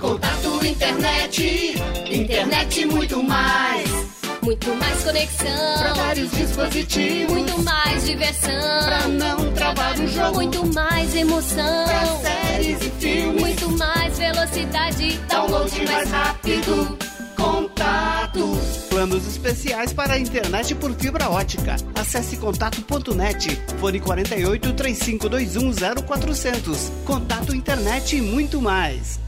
Speaker 35: Contato internet, internet muito mais.
Speaker 36: Muito mais conexão.
Speaker 35: Pra vários dispositivos.
Speaker 36: Muito mais diversão.
Speaker 35: Pra não travar o jogo.
Speaker 36: Muito mais emoção.
Speaker 35: Pra séries e filmes.
Speaker 36: Muito mais velocidade.
Speaker 35: Download mais rápido. Contato.
Speaker 37: Planos especiais para a internet por fibra ótica. Acesse contato.net. Fone 48 3521 0400. Contato internet e muito mais.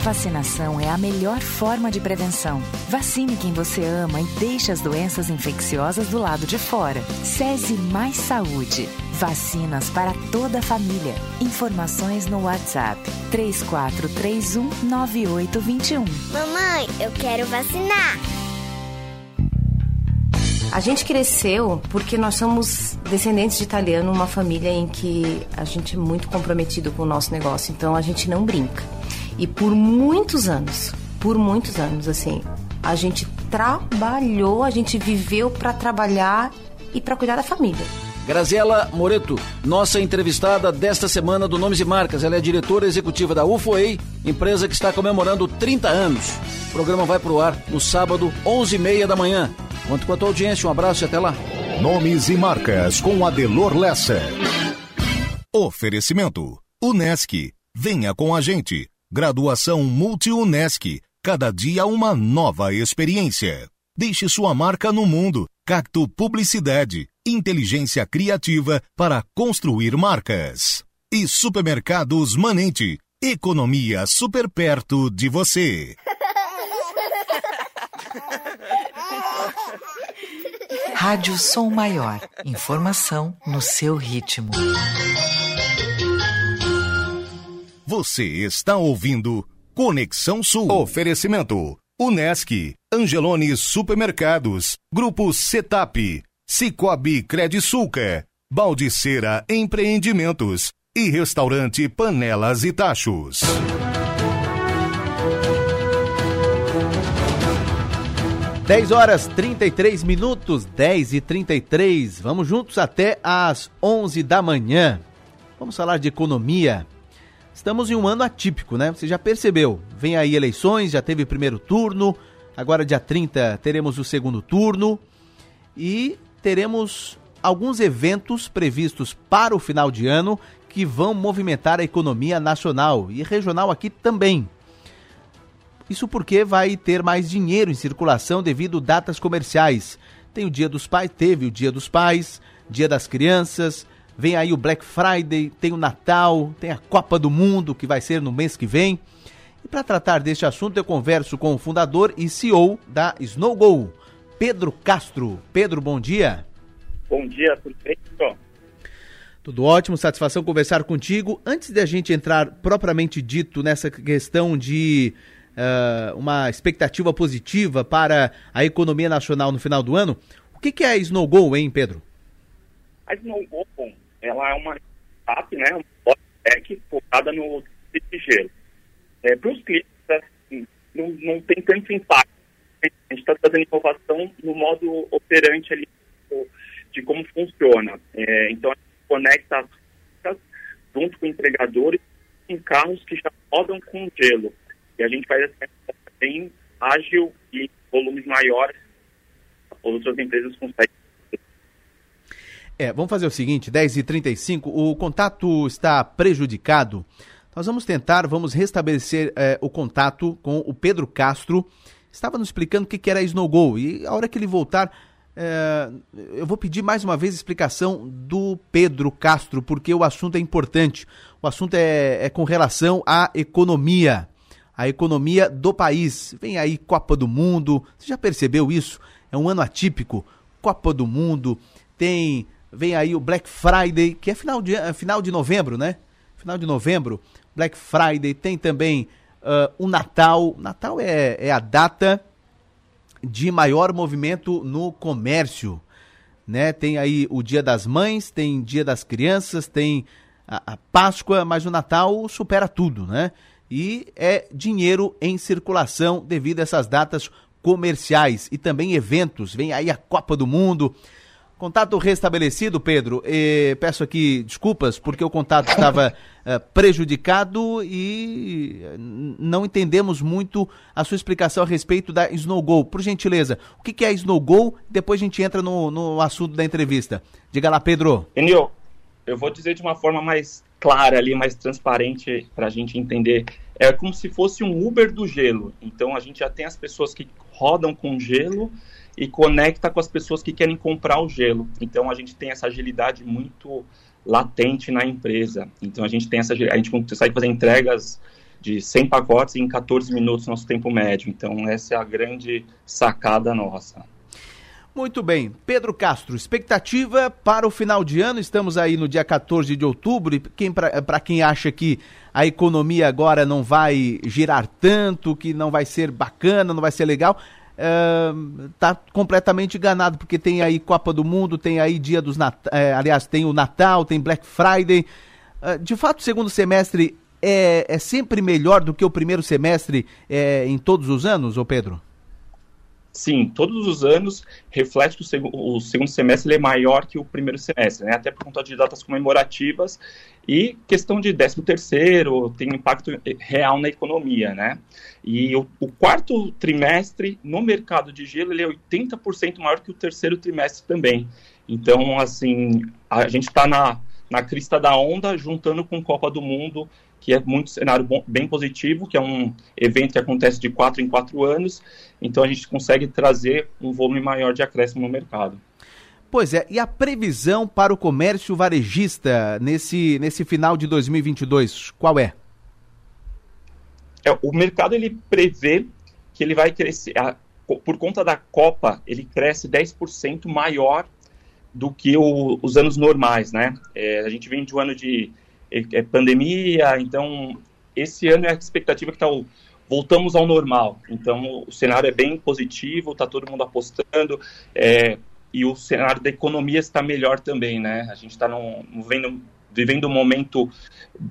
Speaker 26: Vacinação é a melhor forma de prevenção. Vacine quem você ama e deixe as doenças infecciosas do lado de fora. SESI Mais Saúde. Vacinas para toda a família. Informações no WhatsApp 34319821.
Speaker 38: Mamãe, eu quero vacinar.
Speaker 20: A gente cresceu porque nós somos descendentes de italiano, uma família em que a gente é muito comprometido com o nosso negócio, então a gente não brinca. E por muitos anos, por muitos anos, assim, a gente trabalhou, a gente viveu para trabalhar e para cuidar da família.
Speaker 39: Graziela Moreto, nossa entrevistada desta semana do Nomes e Marcas. Ela é diretora executiva da UFOEI, empresa que está comemorando 30 anos. O programa vai para o ar no sábado, 11h30 da manhã. Conto com a tua audiência. Um abraço e até lá.
Speaker 1: Nomes e Marcas com Adelor Lessa. Oferecimento. Unesc. Venha com a gente. Graduação Multi-UNESC. Cada dia uma nova experiência. Deixe sua marca no mundo. Cacto Publicidade. Inteligência criativa para construir marcas. E Supermercados Manente. Economia super perto de você.
Speaker 29: Rádio Som Maior. Informação no seu ritmo.
Speaker 1: Você está ouvindo Conexão Sul. Oferecimento. Unesc, Angelone Supermercados, Grupo Setap, Cicobi Credisulca, Baldiceira Empreendimentos e Restaurante Panelas e Tachos.
Speaker 2: Dez horas 33 minutos, 10 e 33. Vamos juntos até às 11 da manhã. Vamos falar de economia. Estamos em um ano atípico, né? Você já percebeu. Vem aí eleições, já teve primeiro turno, agora dia 30 teremos o segundo turno e teremos alguns eventos previstos para o final de ano que vão movimentar a economia nacional e regional aqui também. Isso porque vai ter mais dinheiro em circulação devido datas comerciais. Tem o Dia dos Pais, teve o Dia dos Pais, Dia das Crianças, vem aí o Black Friday, tem o Natal, tem a Copa do Mundo que vai ser no mês que vem. E para tratar deste assunto eu converso com o fundador e CEO da Snowgo, Pedro Castro. Pedro, bom dia.
Speaker 40: Bom dia, tudo bem?
Speaker 2: Tudo ótimo, satisfação conversar contigo. Antes de a gente entrar propriamente dito nessa questão de uh, uma expectativa positiva para a economia nacional no final do ano, o que, que é a Snowgo, hein, Pedro?
Speaker 40: A Snowgo, ela é uma startup, né, uma tech focada no de gelo. É, Para os clientes, assim, não, não tem tanto impacto. A gente está fazendo inovação no modo operante ali de como funciona. É, então, a gente conecta as junto com entregadores em carros que já rodam com gelo. E a gente faz essa bem ágil e volumes maiores outras empresas conseguem.
Speaker 2: É, vamos fazer o seguinte, 10h35, o contato está prejudicado. Nós vamos tentar, vamos restabelecer é, o contato com o Pedro Castro. Estava nos explicando o que, era Snow Go. E a hora que ele voltar, é, eu vou pedir mais uma vez explicação do Pedro Castro, porque o assunto é importante. O assunto é, é com relação à economia. A economia do país. Vem aí Copa do Mundo. Você já percebeu isso? É um ano atípico. Copa do Mundo. Tem. Vem aí o Black Friday, que é final de, final de novembro, né? Final de novembro. Black Friday. Tem também uh, o Natal. Natal é, é a data de maior movimento no comércio. Né? Tem aí o Dia das Mães, tem Dia das Crianças, tem a, a Páscoa, mas o Natal supera tudo, né? e é dinheiro em circulação devido a essas datas comerciais e também eventos. Vem aí a Copa do Mundo. Contato restabelecido, Pedro. E peço aqui desculpas porque o contato estava uh, *laughs* prejudicado e não entendemos muito a sua explicação a respeito da Snowgo. Por gentileza, o que, que é Snowgo? Depois a gente entra no, no assunto da entrevista. Diga lá, Pedro.
Speaker 40: Enio, eu vou dizer de uma forma mais clara ali, mais transparente para a gente entender. É como se fosse um Uber do gelo. Então a gente já tem as pessoas que rodam com gelo e conecta com as pessoas que querem comprar o gelo. Então a gente tem essa agilidade muito latente na empresa. Então a gente tem essa a gente consegue fazer entregas de 100 pacotes em 14 minutos nosso tempo médio. Então essa é a grande sacada nossa.
Speaker 2: Muito bem. Pedro Castro, expectativa para o final de ano. Estamos aí no dia 14 de outubro. E quem, para quem acha que a economia agora não vai girar tanto, que não vai ser bacana, não vai ser legal, está completamente enganado, porque tem aí Copa do Mundo, tem aí Dia dos Nat... Uh, aliás, tem o Natal, tem Black Friday. Uh, de fato, o segundo semestre é, é sempre melhor do que o primeiro semestre é, em todos os anos, ô Pedro?
Speaker 40: Sim, todos os anos reflete que o, seg o segundo semestre é maior que o primeiro semestre, né? até por conta de datas comemorativas e questão de 13 terceiro tem impacto real na economia, né? E o, o, quarto trimestre no mercado de gelo ele é 80% maior que o terceiro trimestre também. Então, assim, a gente está na, na crista da onda, juntando com Copa do Mundo que é muito cenário bom, bem positivo, que é um evento que acontece de quatro em quatro anos, então a gente consegue trazer um volume maior de acréscimo no mercado.
Speaker 2: Pois é, e a previsão para o comércio varejista nesse, nesse final de 2022, qual é?
Speaker 40: é o mercado ele prevê que ele vai crescer, a, por conta da Copa, ele cresce 10% maior do que o, os anos normais, né? É, a gente vem de um ano de é, é pandemia, então esse ano é a expectativa que está voltamos ao normal. Então o cenário é bem positivo, está todo mundo apostando é, e o cenário da economia está melhor também, né? A gente está vivendo, um momento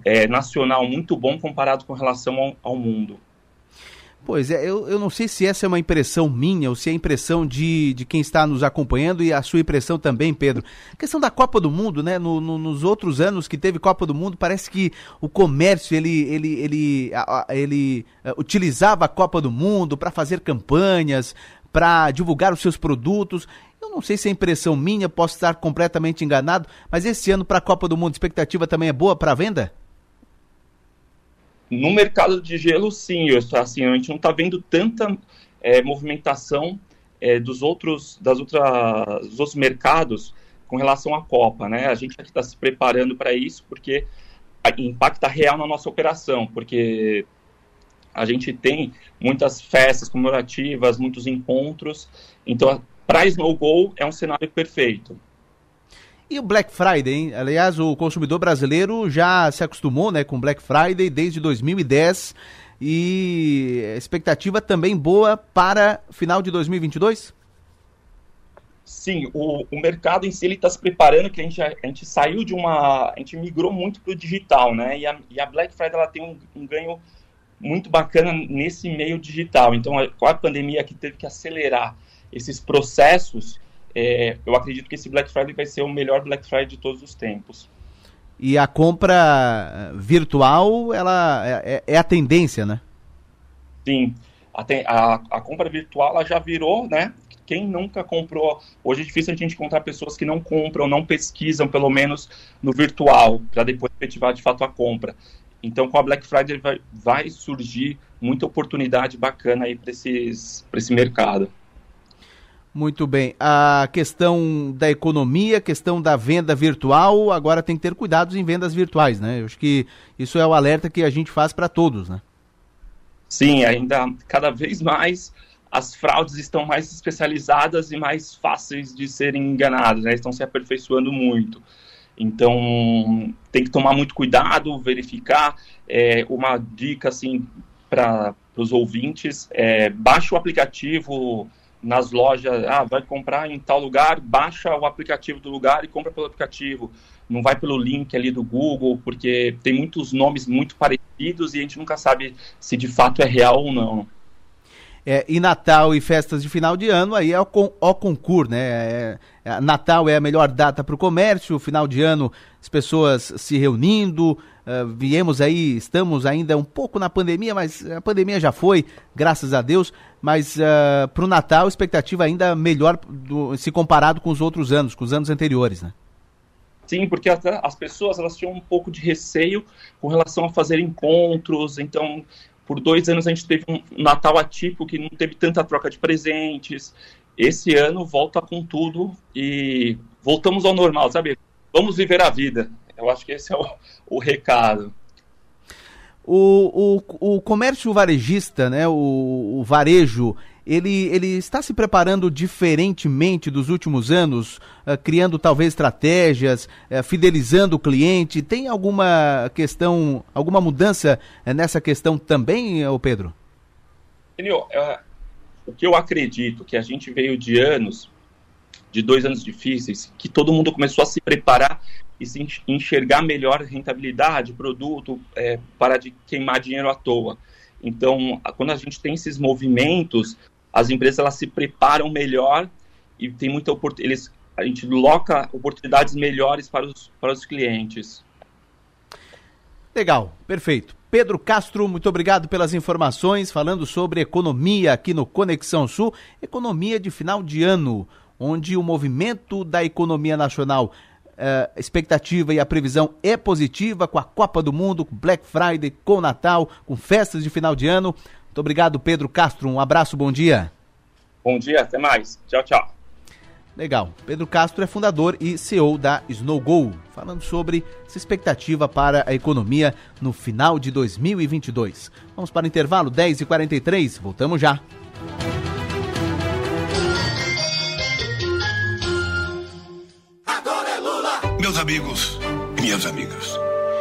Speaker 40: é, nacional muito bom comparado com relação ao, ao mundo.
Speaker 2: Pois é, eu, eu não sei se essa é uma impressão minha ou se é impressão de, de quem está nos acompanhando e a sua impressão também, Pedro. A questão da Copa do Mundo, né? No, no, nos outros anos que teve Copa do Mundo, parece que o comércio ele, ele, ele, ele uh, utilizava a Copa do Mundo para fazer campanhas, para divulgar os seus produtos. Eu não sei se é impressão minha, posso estar completamente enganado, mas esse ano para a Copa do Mundo, expectativa também é boa para a venda?
Speaker 40: No mercado de gelo, sim, eu, assim, a gente não está vendo tanta é, movimentação é, dos outros, das outras, dos outros mercados com relação à Copa, né? A gente aqui está se preparando para isso porque impacta real na nossa operação, porque a gente tem muitas festas comemorativas, muitos encontros, então para Snow Go é um cenário perfeito.
Speaker 2: E o Black Friday, hein? Aliás, o consumidor brasileiro já se acostumou né, com Black Friday desde 2010 e expectativa também boa para final de 2022?
Speaker 40: Sim, o, o mercado em si está se preparando, que a gente, a gente saiu de uma, a gente migrou muito para o digital, né? E a, e a, Black Friday ela tem um, um ganho muito bacana nesse meio digital. Então, com a pandemia que teve que acelerar esses processos, é, eu acredito que esse Black Friday vai ser o melhor Black Friday de todos os tempos.
Speaker 2: E a compra virtual, ela é, é, é a tendência, né?
Speaker 40: Sim. A, a, a, compra virtual ela já virou, né? quem nunca comprou, hoje é difícil a gente encontrar pessoas que não compram, não pesquisam, pelo menos no virtual, para depois efetivar de fato a compra. Então, com a Black Friday vai, vai surgir muita oportunidade bacana aí para esse mercado.
Speaker 2: Muito bem. A questão da economia, questão da venda virtual, agora tem que ter cuidados em vendas virtuais, né? Eu acho que isso é o alerta que a gente faz para todos, né?
Speaker 40: Sim, ainda cada vez mais as fraudes estão mais especializadas e mais fáceis de serem enganadas, né? Estão se aperfeiçoando muito. Então, tem que tomar muito cuidado, verificar. É, uma dica, assim, para os ouvintes, é, baixe o aplicativo nas lojas, ah, vai comprar em tal lugar, baixa o aplicativo do lugar e compra pelo aplicativo. Não vai pelo link ali do Google, porque tem muitos nomes muito parecidos e a gente nunca sabe se de fato é real ou não.
Speaker 2: É, e Natal e festas de final de ano, aí é o, con o concurso, né? É, é, Natal é a melhor data para o comércio, final de ano as pessoas se reunindo, uh, viemos aí, estamos ainda um pouco na pandemia, mas a pandemia já foi, graças a Deus, mas ah, para o Natal a expectativa ainda melhor do, se comparado com os outros anos, com os anos anteriores, né?
Speaker 40: Sim, porque as pessoas elas tinham um pouco de receio com relação a fazer encontros, então por dois anos a gente teve um Natal atípico que não teve tanta troca de presentes. Esse ano volta com tudo e voltamos ao normal, sabe? Vamos viver a vida. Eu acho que esse é o, o recado.
Speaker 2: O, o, o comércio varejista, né, o, o varejo, ele, ele está se preparando diferentemente dos últimos anos, uh, criando talvez estratégias, uh, fidelizando o cliente. Tem alguma questão, alguma mudança uh, nessa questão também, uh, Pedro?
Speaker 40: Enio, o que eu acredito que a gente veio de anos, de dois anos difíceis, que todo mundo começou a se preparar e se enxergar melhor rentabilidade, produto, é, para de queimar dinheiro à toa. Então, quando a gente tem esses movimentos, as empresas elas se preparam melhor e tem muita eles a gente loca oportunidades melhores para os, para os clientes.
Speaker 2: Legal, perfeito. Pedro Castro, muito obrigado pelas informações, falando sobre economia aqui no Conexão Sul, economia de final de ano, onde o movimento da economia nacional uh, expectativa e a previsão é positiva com a Copa do Mundo, com Black Friday, com Natal, com festas de final de ano. Muito obrigado, Pedro Castro. Um abraço, bom dia.
Speaker 40: Bom dia, até mais. Tchau, tchau.
Speaker 2: Legal. Pedro Castro é fundador e CEO da Snowgo, falando sobre essa expectativa para a economia no final de 2022. Vamos para o intervalo 10h43, voltamos já.
Speaker 7: Agora é Lula! Meus amigos e minhas amigas,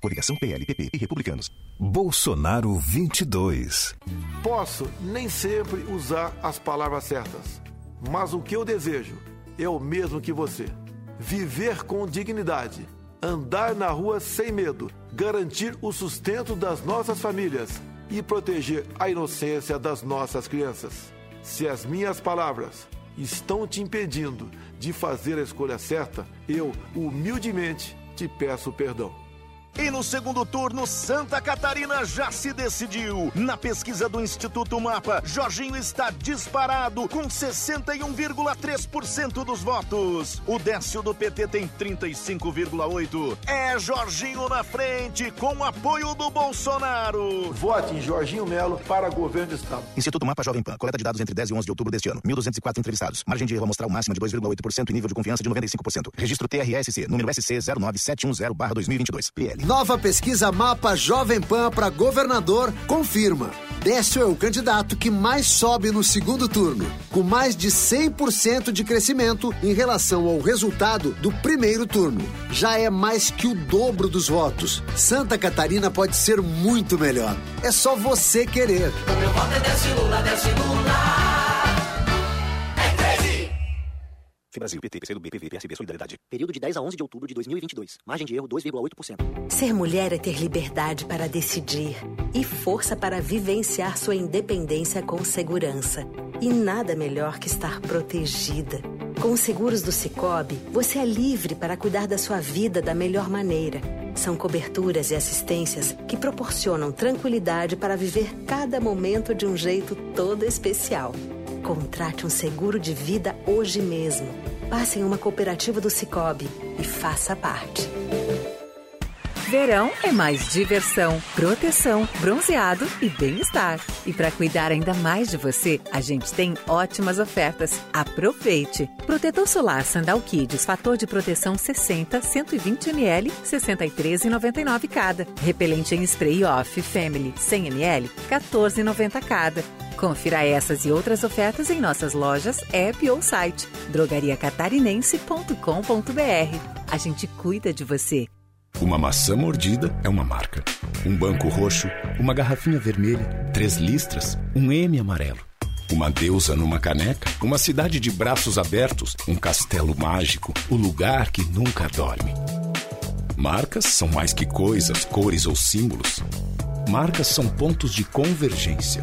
Speaker 1: Coligação PL, PP e Republicanos. Bolsonaro 22.
Speaker 4: Posso nem sempre usar as palavras certas, mas o que eu desejo é o mesmo que você viver com dignidade, andar na rua sem medo, garantir o sustento das nossas famílias e proteger a inocência das nossas crianças. Se as minhas palavras estão te impedindo de fazer a escolha certa, eu humildemente te peço perdão.
Speaker 41: E no segundo turno, Santa Catarina já se decidiu. Na pesquisa do Instituto Mapa, Jorginho está disparado com 61,3% dos votos. O Décio do PT tem 35,8%. É Jorginho na frente, com apoio do Bolsonaro.
Speaker 4: Vote em Jorginho Melo para governo do Estado.
Speaker 42: Instituto Mapa Jovem Pan. Coleta de dados entre 10 e 11 de outubro deste ano. 1.204 entrevistados. Margem de erro a mostrar o máximo de 2,8% e nível de confiança de 95%. Registro TRSC, número SC 09710-2022. PL.
Speaker 10: Nova pesquisa Mapa Jovem Pan para governador confirma. Décio é o candidato que mais sobe no segundo turno, com mais de 100% de crescimento em relação ao resultado do primeiro turno. Já é mais que o dobro dos votos. Santa Catarina pode ser muito melhor. É só você querer.
Speaker 35: O meu voto é Décio Lula, Décio Lula.
Speaker 42: Brasil, PT, PCdoB, PV, PSB, Solidariedade.
Speaker 43: Período de 10 a 11 de outubro de 2022. Margem de erro 2,8%.
Speaker 44: Ser mulher é ter liberdade para decidir e força para vivenciar sua independência com segurança. E nada melhor que estar protegida. Com os seguros do Cicobi, você é livre para cuidar da sua vida da melhor maneira. São coberturas e assistências que proporcionam tranquilidade para viver cada momento de um jeito todo especial. Contrate um seguro de vida hoje mesmo. Passe em uma cooperativa do Cicobi e faça parte.
Speaker 45: Verão é mais diversão, proteção, bronzeado e bem-estar. E para cuidar ainda mais de você, a gente tem ótimas ofertas. Aproveite! Protetor solar Sandal Kids, fator de proteção 60, 120 ml, 63,99 cada. Repelente em spray off Family 100 ml, 14,90 cada. Confira essas e outras ofertas em nossas lojas, app ou site drogariacatarinense.com.br. A gente cuida de você.
Speaker 46: Uma maçã mordida é uma marca. Um banco roxo, uma garrafinha vermelha, três listras, um M amarelo. Uma deusa numa caneca, uma cidade de braços abertos, um castelo mágico, o lugar que nunca dorme. Marcas são mais que coisas, cores ou símbolos. Marcas são pontos de convergência.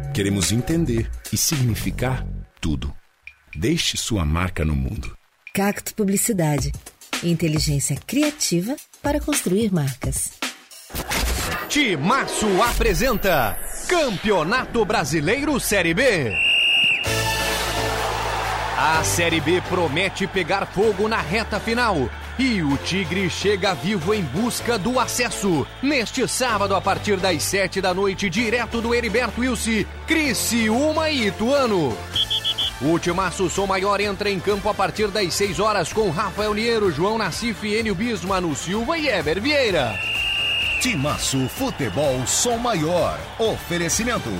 Speaker 46: Queremos entender e significar tudo. Deixe sua marca no mundo.
Speaker 47: Cacto Publicidade. Inteligência criativa para construir marcas.
Speaker 39: Timaço apresenta Campeonato Brasileiro Série B. A Série B promete pegar fogo na reta final. E o Tigre chega vivo em busca do acesso. Neste sábado, a partir das sete da noite, direto do Heriberto Wilson, Criciúma e Ituano. O Timaço Som Maior entra em campo a partir das 6 horas com Rafael Niero, João Nassif, Enio Bismo, Manu Silva e Eber Vieira.
Speaker 1: Timaço Futebol Som Maior. Oferecimento.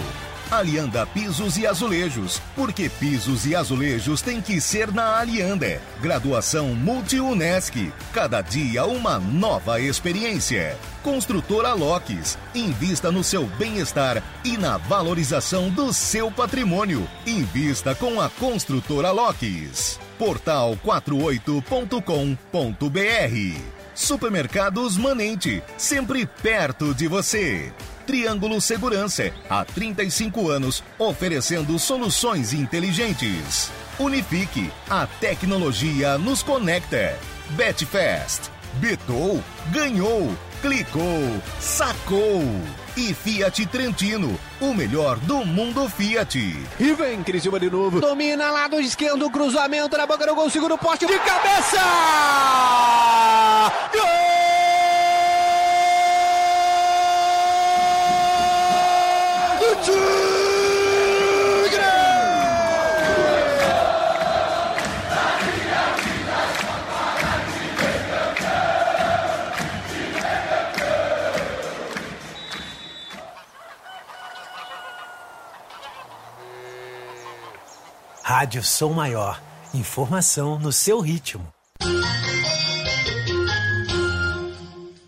Speaker 1: Alianda Pisos e Azulejos. Porque pisos e azulejos tem que ser na Alianda. Graduação Multi-UNESC. Cada dia uma nova experiência. Construtora Locks. Invista no seu bem-estar e na valorização do seu patrimônio. Invista com a Construtora Locks. Portal 48.com.br. Supermercados Manente. Sempre perto de você. Triângulo Segurança, há 35 anos, oferecendo soluções inteligentes. Unifique, a tecnologia nos conecta. Betfast, betou, ganhou, clicou, sacou. E Fiat Trentino, o melhor do mundo Fiat.
Speaker 48: E vem Criciúma de novo. Domina lado esquerdo, cruzamento na boca do gol, segura o poste de cabeça! Gol!
Speaker 49: Rádio Som Maior. Informação no seu ritmo.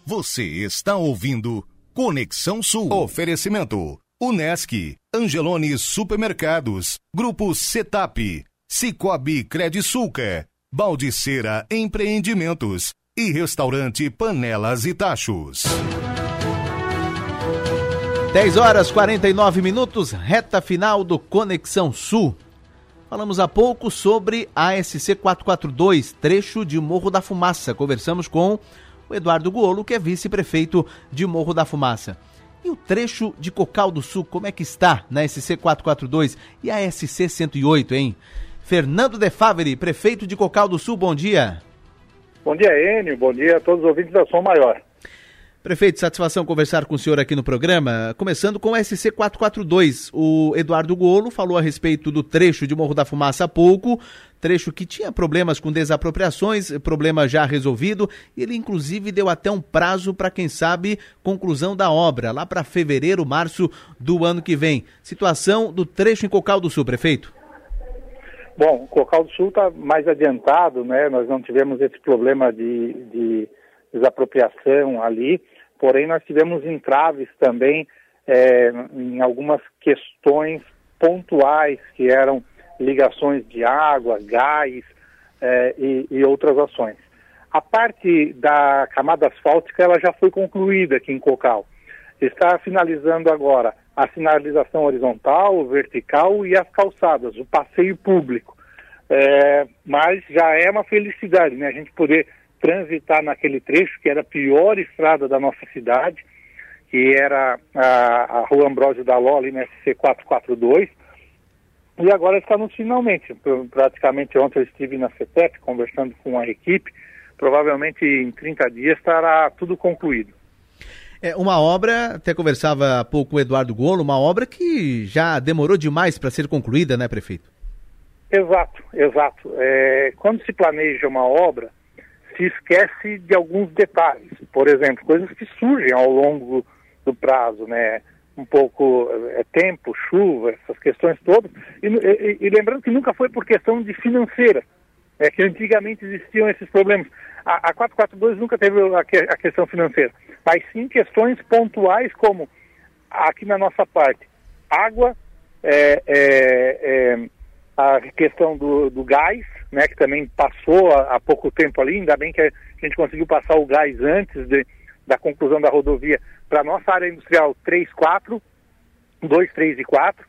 Speaker 1: Você está ouvindo Conexão Sul. Oferecimento. Unesc, Angelone Supermercados, Grupo Setap, Cicobi Credisulca, Baldiceira Empreendimentos e Restaurante Panelas e Tachos.
Speaker 2: 10 horas 49 minutos, reta final do Conexão Sul. Falamos há pouco sobre a SC 442, trecho de Morro da Fumaça. Conversamos com o Eduardo Guolo, que é vice-prefeito de Morro da Fumaça. E o trecho de Cocal do Sul, como é que está na SC 442 e a SC 108, hein? Fernando De Favre, prefeito de Cocal do Sul, bom dia.
Speaker 50: Bom dia, Enio. Bom dia a todos os ouvintes da Som Maior.
Speaker 2: Prefeito, satisfação conversar com o senhor aqui no programa. Começando com o SC 442. O Eduardo Golo falou a respeito do trecho de Morro da Fumaça há pouco, trecho que tinha problemas com desapropriações, problema já resolvido. Ele, inclusive, deu até um prazo para, quem sabe, conclusão da obra, lá para fevereiro, março do ano que vem. Situação do trecho em Cocal do Sul, prefeito.
Speaker 51: Bom, Cocal do Sul está mais adiantado, né? Nós não tivemos esse problema de, de desapropriação ali. Porém, nós tivemos entraves também é, em algumas questões pontuais que eram ligações de água, gás é, e, e, outras ações. A parte da camada asfáltica ela já foi concluída aqui em Cocal. Está finalizando agora a sinalização horizontal, vertical e as calçadas, o passeio público. É, mas já é uma felicidade, né? A gente poder transitar naquele trecho que era a pior estrada da nossa cidade, que era a, a Rua Ambrósio da Ló, ali na SC 442, e agora estamos finalmente. Praticamente ontem eu estive na CETEP conversando com a equipe, provavelmente em 30 dias estará tudo concluído.
Speaker 2: É uma obra, até conversava há pouco com o Eduardo Golo, uma obra que já demorou demais para ser concluída, né, prefeito?
Speaker 51: Exato, exato. É, quando se planeja uma obra, se esquece de alguns detalhes. Por exemplo, coisas que surgem ao longo do prazo, né? Um pouco é, tempo, chuva, essas questões todas. E, e, e, lembrando que nunca foi por questão de financeira, é que antigamente existiam esses problemas. A, a 442 nunca teve a, a questão financeira, mas sim questões pontuais como aqui na nossa parte, água, é, é, é, a questão do, do gás, né, que também passou há, há, pouco tempo ali, ainda bem que a gente conseguiu passar o gás antes de, da conclusão da rodovia para nossa área industrial 3, 4, 2, 3 e 4,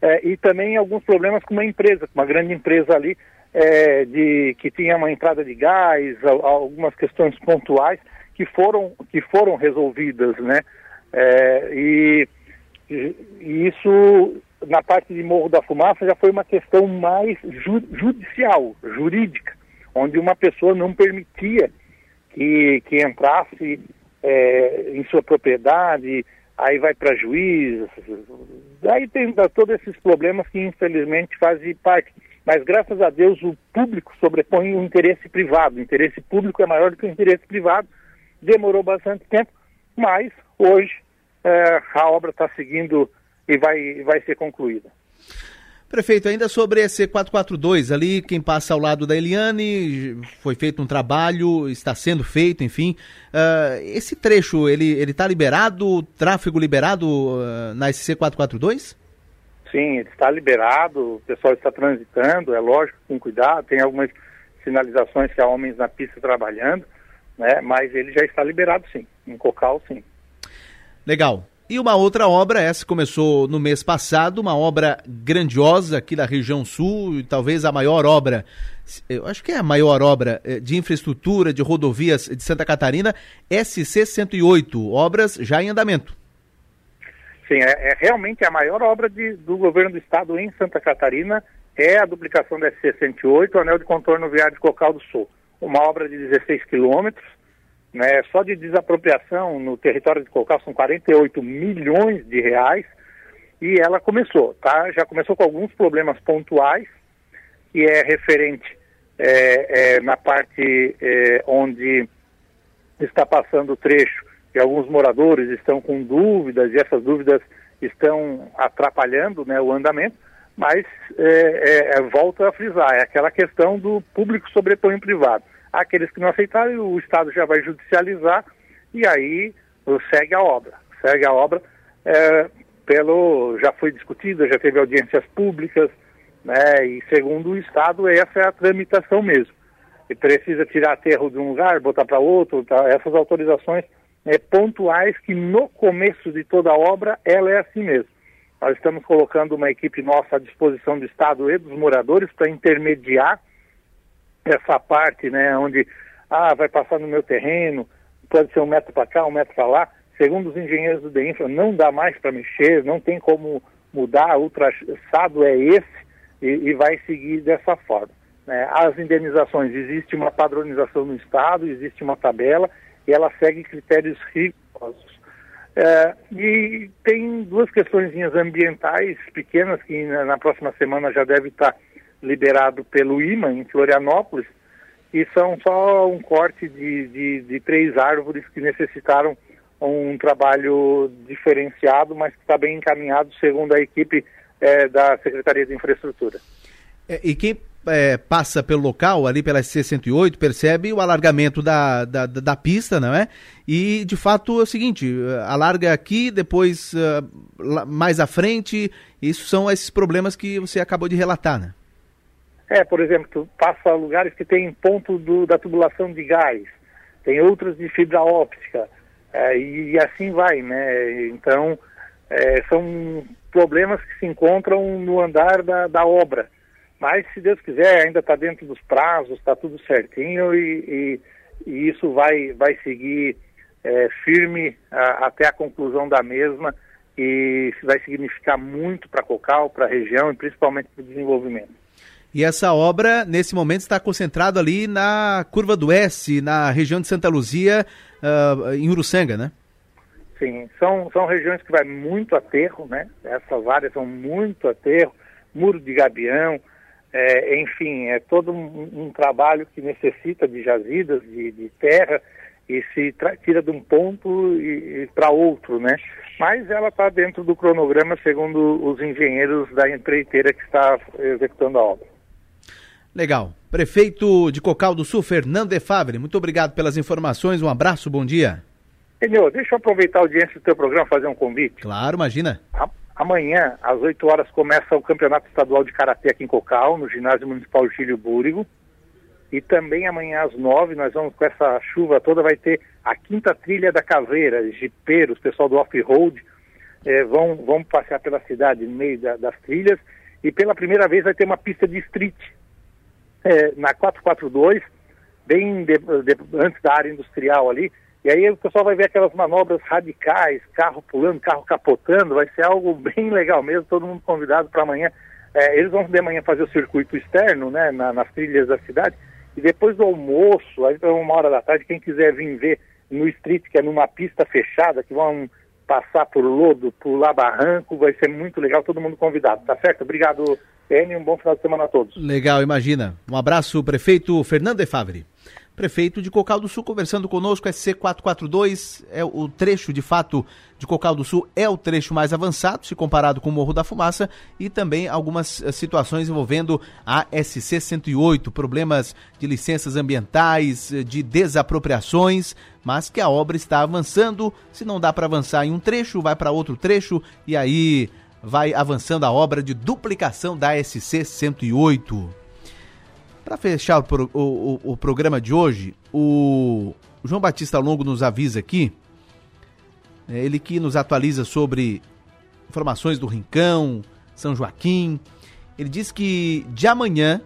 Speaker 51: é, e também alguns problemas com uma empresa, uma grande empresa ali, é, de, que tinha uma entrada de gás, algumas questões pontuais que foram, que foram resolvidas, né, é, e, e isso na parte de Morro da Fumaça já foi uma questão mais ju judicial, jurídica, onde uma pessoa não permitia que, que entrasse é, em sua propriedade, aí vai para juiz, aí tem todos esses problemas que infelizmente fazem parte. Mas graças a Deus o público sobrepõe o interesse privado, o interesse público é maior do que o interesse privado, demorou bastante tempo, mas hoje é, a obra está seguindo e vai, vai ser concluída.
Speaker 2: Prefeito, ainda sobre esse 442 ali, quem passa ao lado da Eliane, foi feito um trabalho, está sendo feito, enfim. Uh, esse trecho, ele está liberado, tráfego liberado uh, na SC 442?
Speaker 51: Sim, ele está liberado, o pessoal está transitando, é lógico, com cuidado, tem algumas sinalizações que há homens na pista trabalhando, né, mas ele já está liberado sim, em Cocal sim.
Speaker 2: Legal. E uma outra obra, essa começou no mês passado, uma obra grandiosa aqui da região sul, talvez a maior obra, eu acho que é a maior obra eh, de infraestrutura de rodovias de Santa Catarina, SC 108, obras já em andamento.
Speaker 51: Sim, é, é realmente a maior obra de, do governo do estado em Santa Catarina, é a duplicação da SC 108, o anel de contorno viário de Cocal do Sul. Uma obra de 16 quilômetros, né, só de desapropriação no território de Cocal são 48 milhões de reais e ela começou, tá? Já começou com alguns problemas pontuais, que é referente é, é, na parte é, onde está passando o trecho e alguns moradores estão com dúvidas e essas dúvidas estão atrapalhando né, o andamento, mas é, é, volta a frisar, é aquela questão do público sobrepõe privado aqueles que não aceitarem, o Estado já vai judicializar e aí segue a obra. Segue a obra é, pelo. já foi discutida, já teve audiências públicas, né? E segundo o Estado, essa é a tramitação mesmo. E precisa tirar aterro de um lugar, botar para outro, tá? essas autorizações é, pontuais que no começo de toda a obra ela é assim mesmo. Nós estamos colocando uma equipe nossa à disposição do Estado e dos moradores para intermediar essa parte, né, onde ah, vai passar no meu terreno, pode ser um metro para cá, um metro para lá. Segundo os engenheiros do DEINFRA, não dá mais para mexer, não tem como mudar, o traçado é esse e, e vai seguir dessa forma. Né? As indenizações, existe uma padronização no Estado, existe uma tabela e ela segue critérios perigosos. É, e tem duas questõezinhas ambientais pequenas que na, na, próxima semana já deve estar liberado pelo IMA em Florianópolis, e são só um corte de, de, de três árvores que necessitaram um trabalho diferenciado, mas que está bem encaminhado segundo a equipe é, da Secretaria de Infraestrutura.
Speaker 2: É, e quem é, passa pelo local, ali pela SC-108, percebe o alargamento da, da, da, pista, não é? E, de fato, é o seguinte, alarga aqui, depois uh, mais à frente, isso são esses problemas que você acabou de relatar, né?
Speaker 51: É, por exemplo, passa lugares que tem ponto do, da tubulação de gás, tem outros de fibra óptica, é, e assim vai, né? Então, é, são problemas que se encontram no andar da, da obra. Mas, se Deus quiser, ainda está dentro dos prazos, está tudo certinho e, e, e, isso vai, vai seguir é, firme a, até a conclusão da mesma e vai significar muito para Cocal, para a região e principalmente para o desenvolvimento.
Speaker 2: E essa obra, nesse momento, está concentrada ali na Curva do S, na região de Santa Luzia, uh, em Uruçanga, né?
Speaker 51: Sim, são, são regiões que vai muito aterro, né? Essas áreas são muito aterro, muro de gabião, é, enfim, é todo um, um, trabalho que necessita de jazidas, de, de terra, e se tira de um ponto e, e para outro, né? Mas ela está dentro do cronograma, segundo os engenheiros da empreiteira que está executando a obra.
Speaker 2: Legal. Prefeito de Cocal do Sul, Fernando De Favre, muito obrigado pelas informações, um abraço, bom dia.
Speaker 51: Senhor, deixa eu aproveitar a audiência do teu programa fazer um convite.
Speaker 2: Claro, imagina.
Speaker 51: Amanhã, às 8 horas, começa o Campeonato Estadual de Karatê aqui em Cocal, no Ginásio Municipal Gílio Búrigo. E também amanhã às 9, nós vamos, com essa chuva toda, vai ter a quinta trilha da caveira, jipeiros, pessoal do off-road, eh, vão, vão passear pela cidade no meio da, das trilhas. E pela primeira vez vai ter uma pista de street eh, na 442, bem de, de, antes da área industrial ali, e aí o pessoal vai ver aquelas manobras radicais, carro pulando, carro capotando, vai ser algo *laughs* bem legal mesmo, todo mundo convidado para amanhã. É, eles vão de manhã fazer o circuito externo, né, na, nas trilhas da cidade, e depois do almoço, aí para uma hora da tarde, quem quiser vir ver no street, que é numa pista fechada, que vão passar por lodo, pular barranco, vai ser muito legal, todo mundo convidado, tá certo? Obrigado, N, um bom final de semana a todos.
Speaker 2: Legal, imagina. Um abraço, prefeito Fernando de prefeito de Cocal do Sul, conversando conosco, SC442, é o trecho, de fato, de Cocal do Sul é o trecho mais avançado, se comparado com o Morro da Fumaça, e também algumas eh, situações envolvendo a SC108, problemas de licenças ambientais, eh, de desapropriações, mas que a obra está avançando, se não dá para avançar em um trecho, vai para outro trecho, e aí vai avançando a obra de duplicação da SC108. Para fechar o, o, o, programa de hoje, o João Batista Longo nos avisa aqui, é ele que nos atualiza sobre informações do Rincão, São Joaquim. Ele diz que de amanhã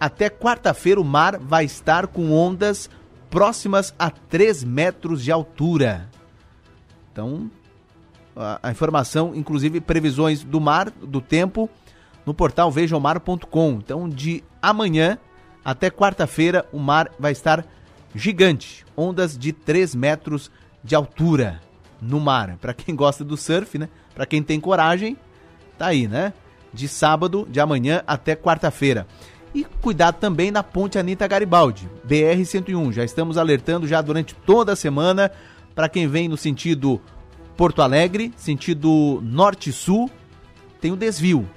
Speaker 2: até quarta-feira o mar vai estar com ondas próximas a 3 metros de altura. Então, a, informação, inclusive previsões do mar, do tempo, no portal vejamar.com. Então, de amanhã até quarta-feira, o mar vai estar gigante, ondas de 3 metros de altura no mar. Para quem *laughs* gosta do surf, né? Para quem tem coragem, tá aí, né? De sábado, de amanhã até quarta-feira. E cuidado também na ponte Anitta Garibaldi, BR-101. Já estamos alertando já durante toda a semana para quem vem no sentido Porto Alegre, sentido norte-sul, tem o desvio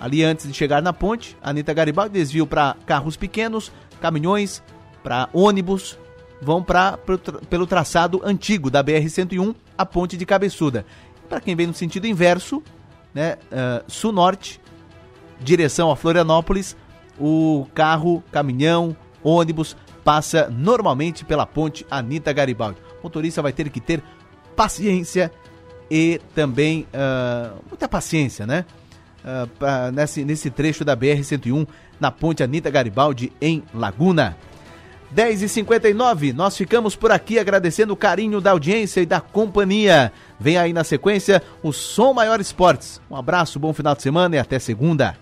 Speaker 2: ali antes de chegar na ponte, Anitta Garibaldi desvio para carros pequenos, caminhões, para ônibus, vão para pelo traçado antigo da BR-101, a ponte de Cabeçuda. Para quem vem no sentido inverso, né, uh, sul-norte, direção a Florianópolis, o carro, caminhão, ônibus passa normalmente pela ponte Anitta Garibaldi. O motorista vai ter que ter paciência e também uh, muita paciência, né? uh, pra, nesse, nesse trecho da BR-101 na ponte Anitta Garibaldi, em Laguna. 10h59, nós ficamos por aqui agradecendo o carinho da audiência e da companhia. Vem aí na sequência o Som Maior Esportes. Um abraço, bom final de semana e até segunda.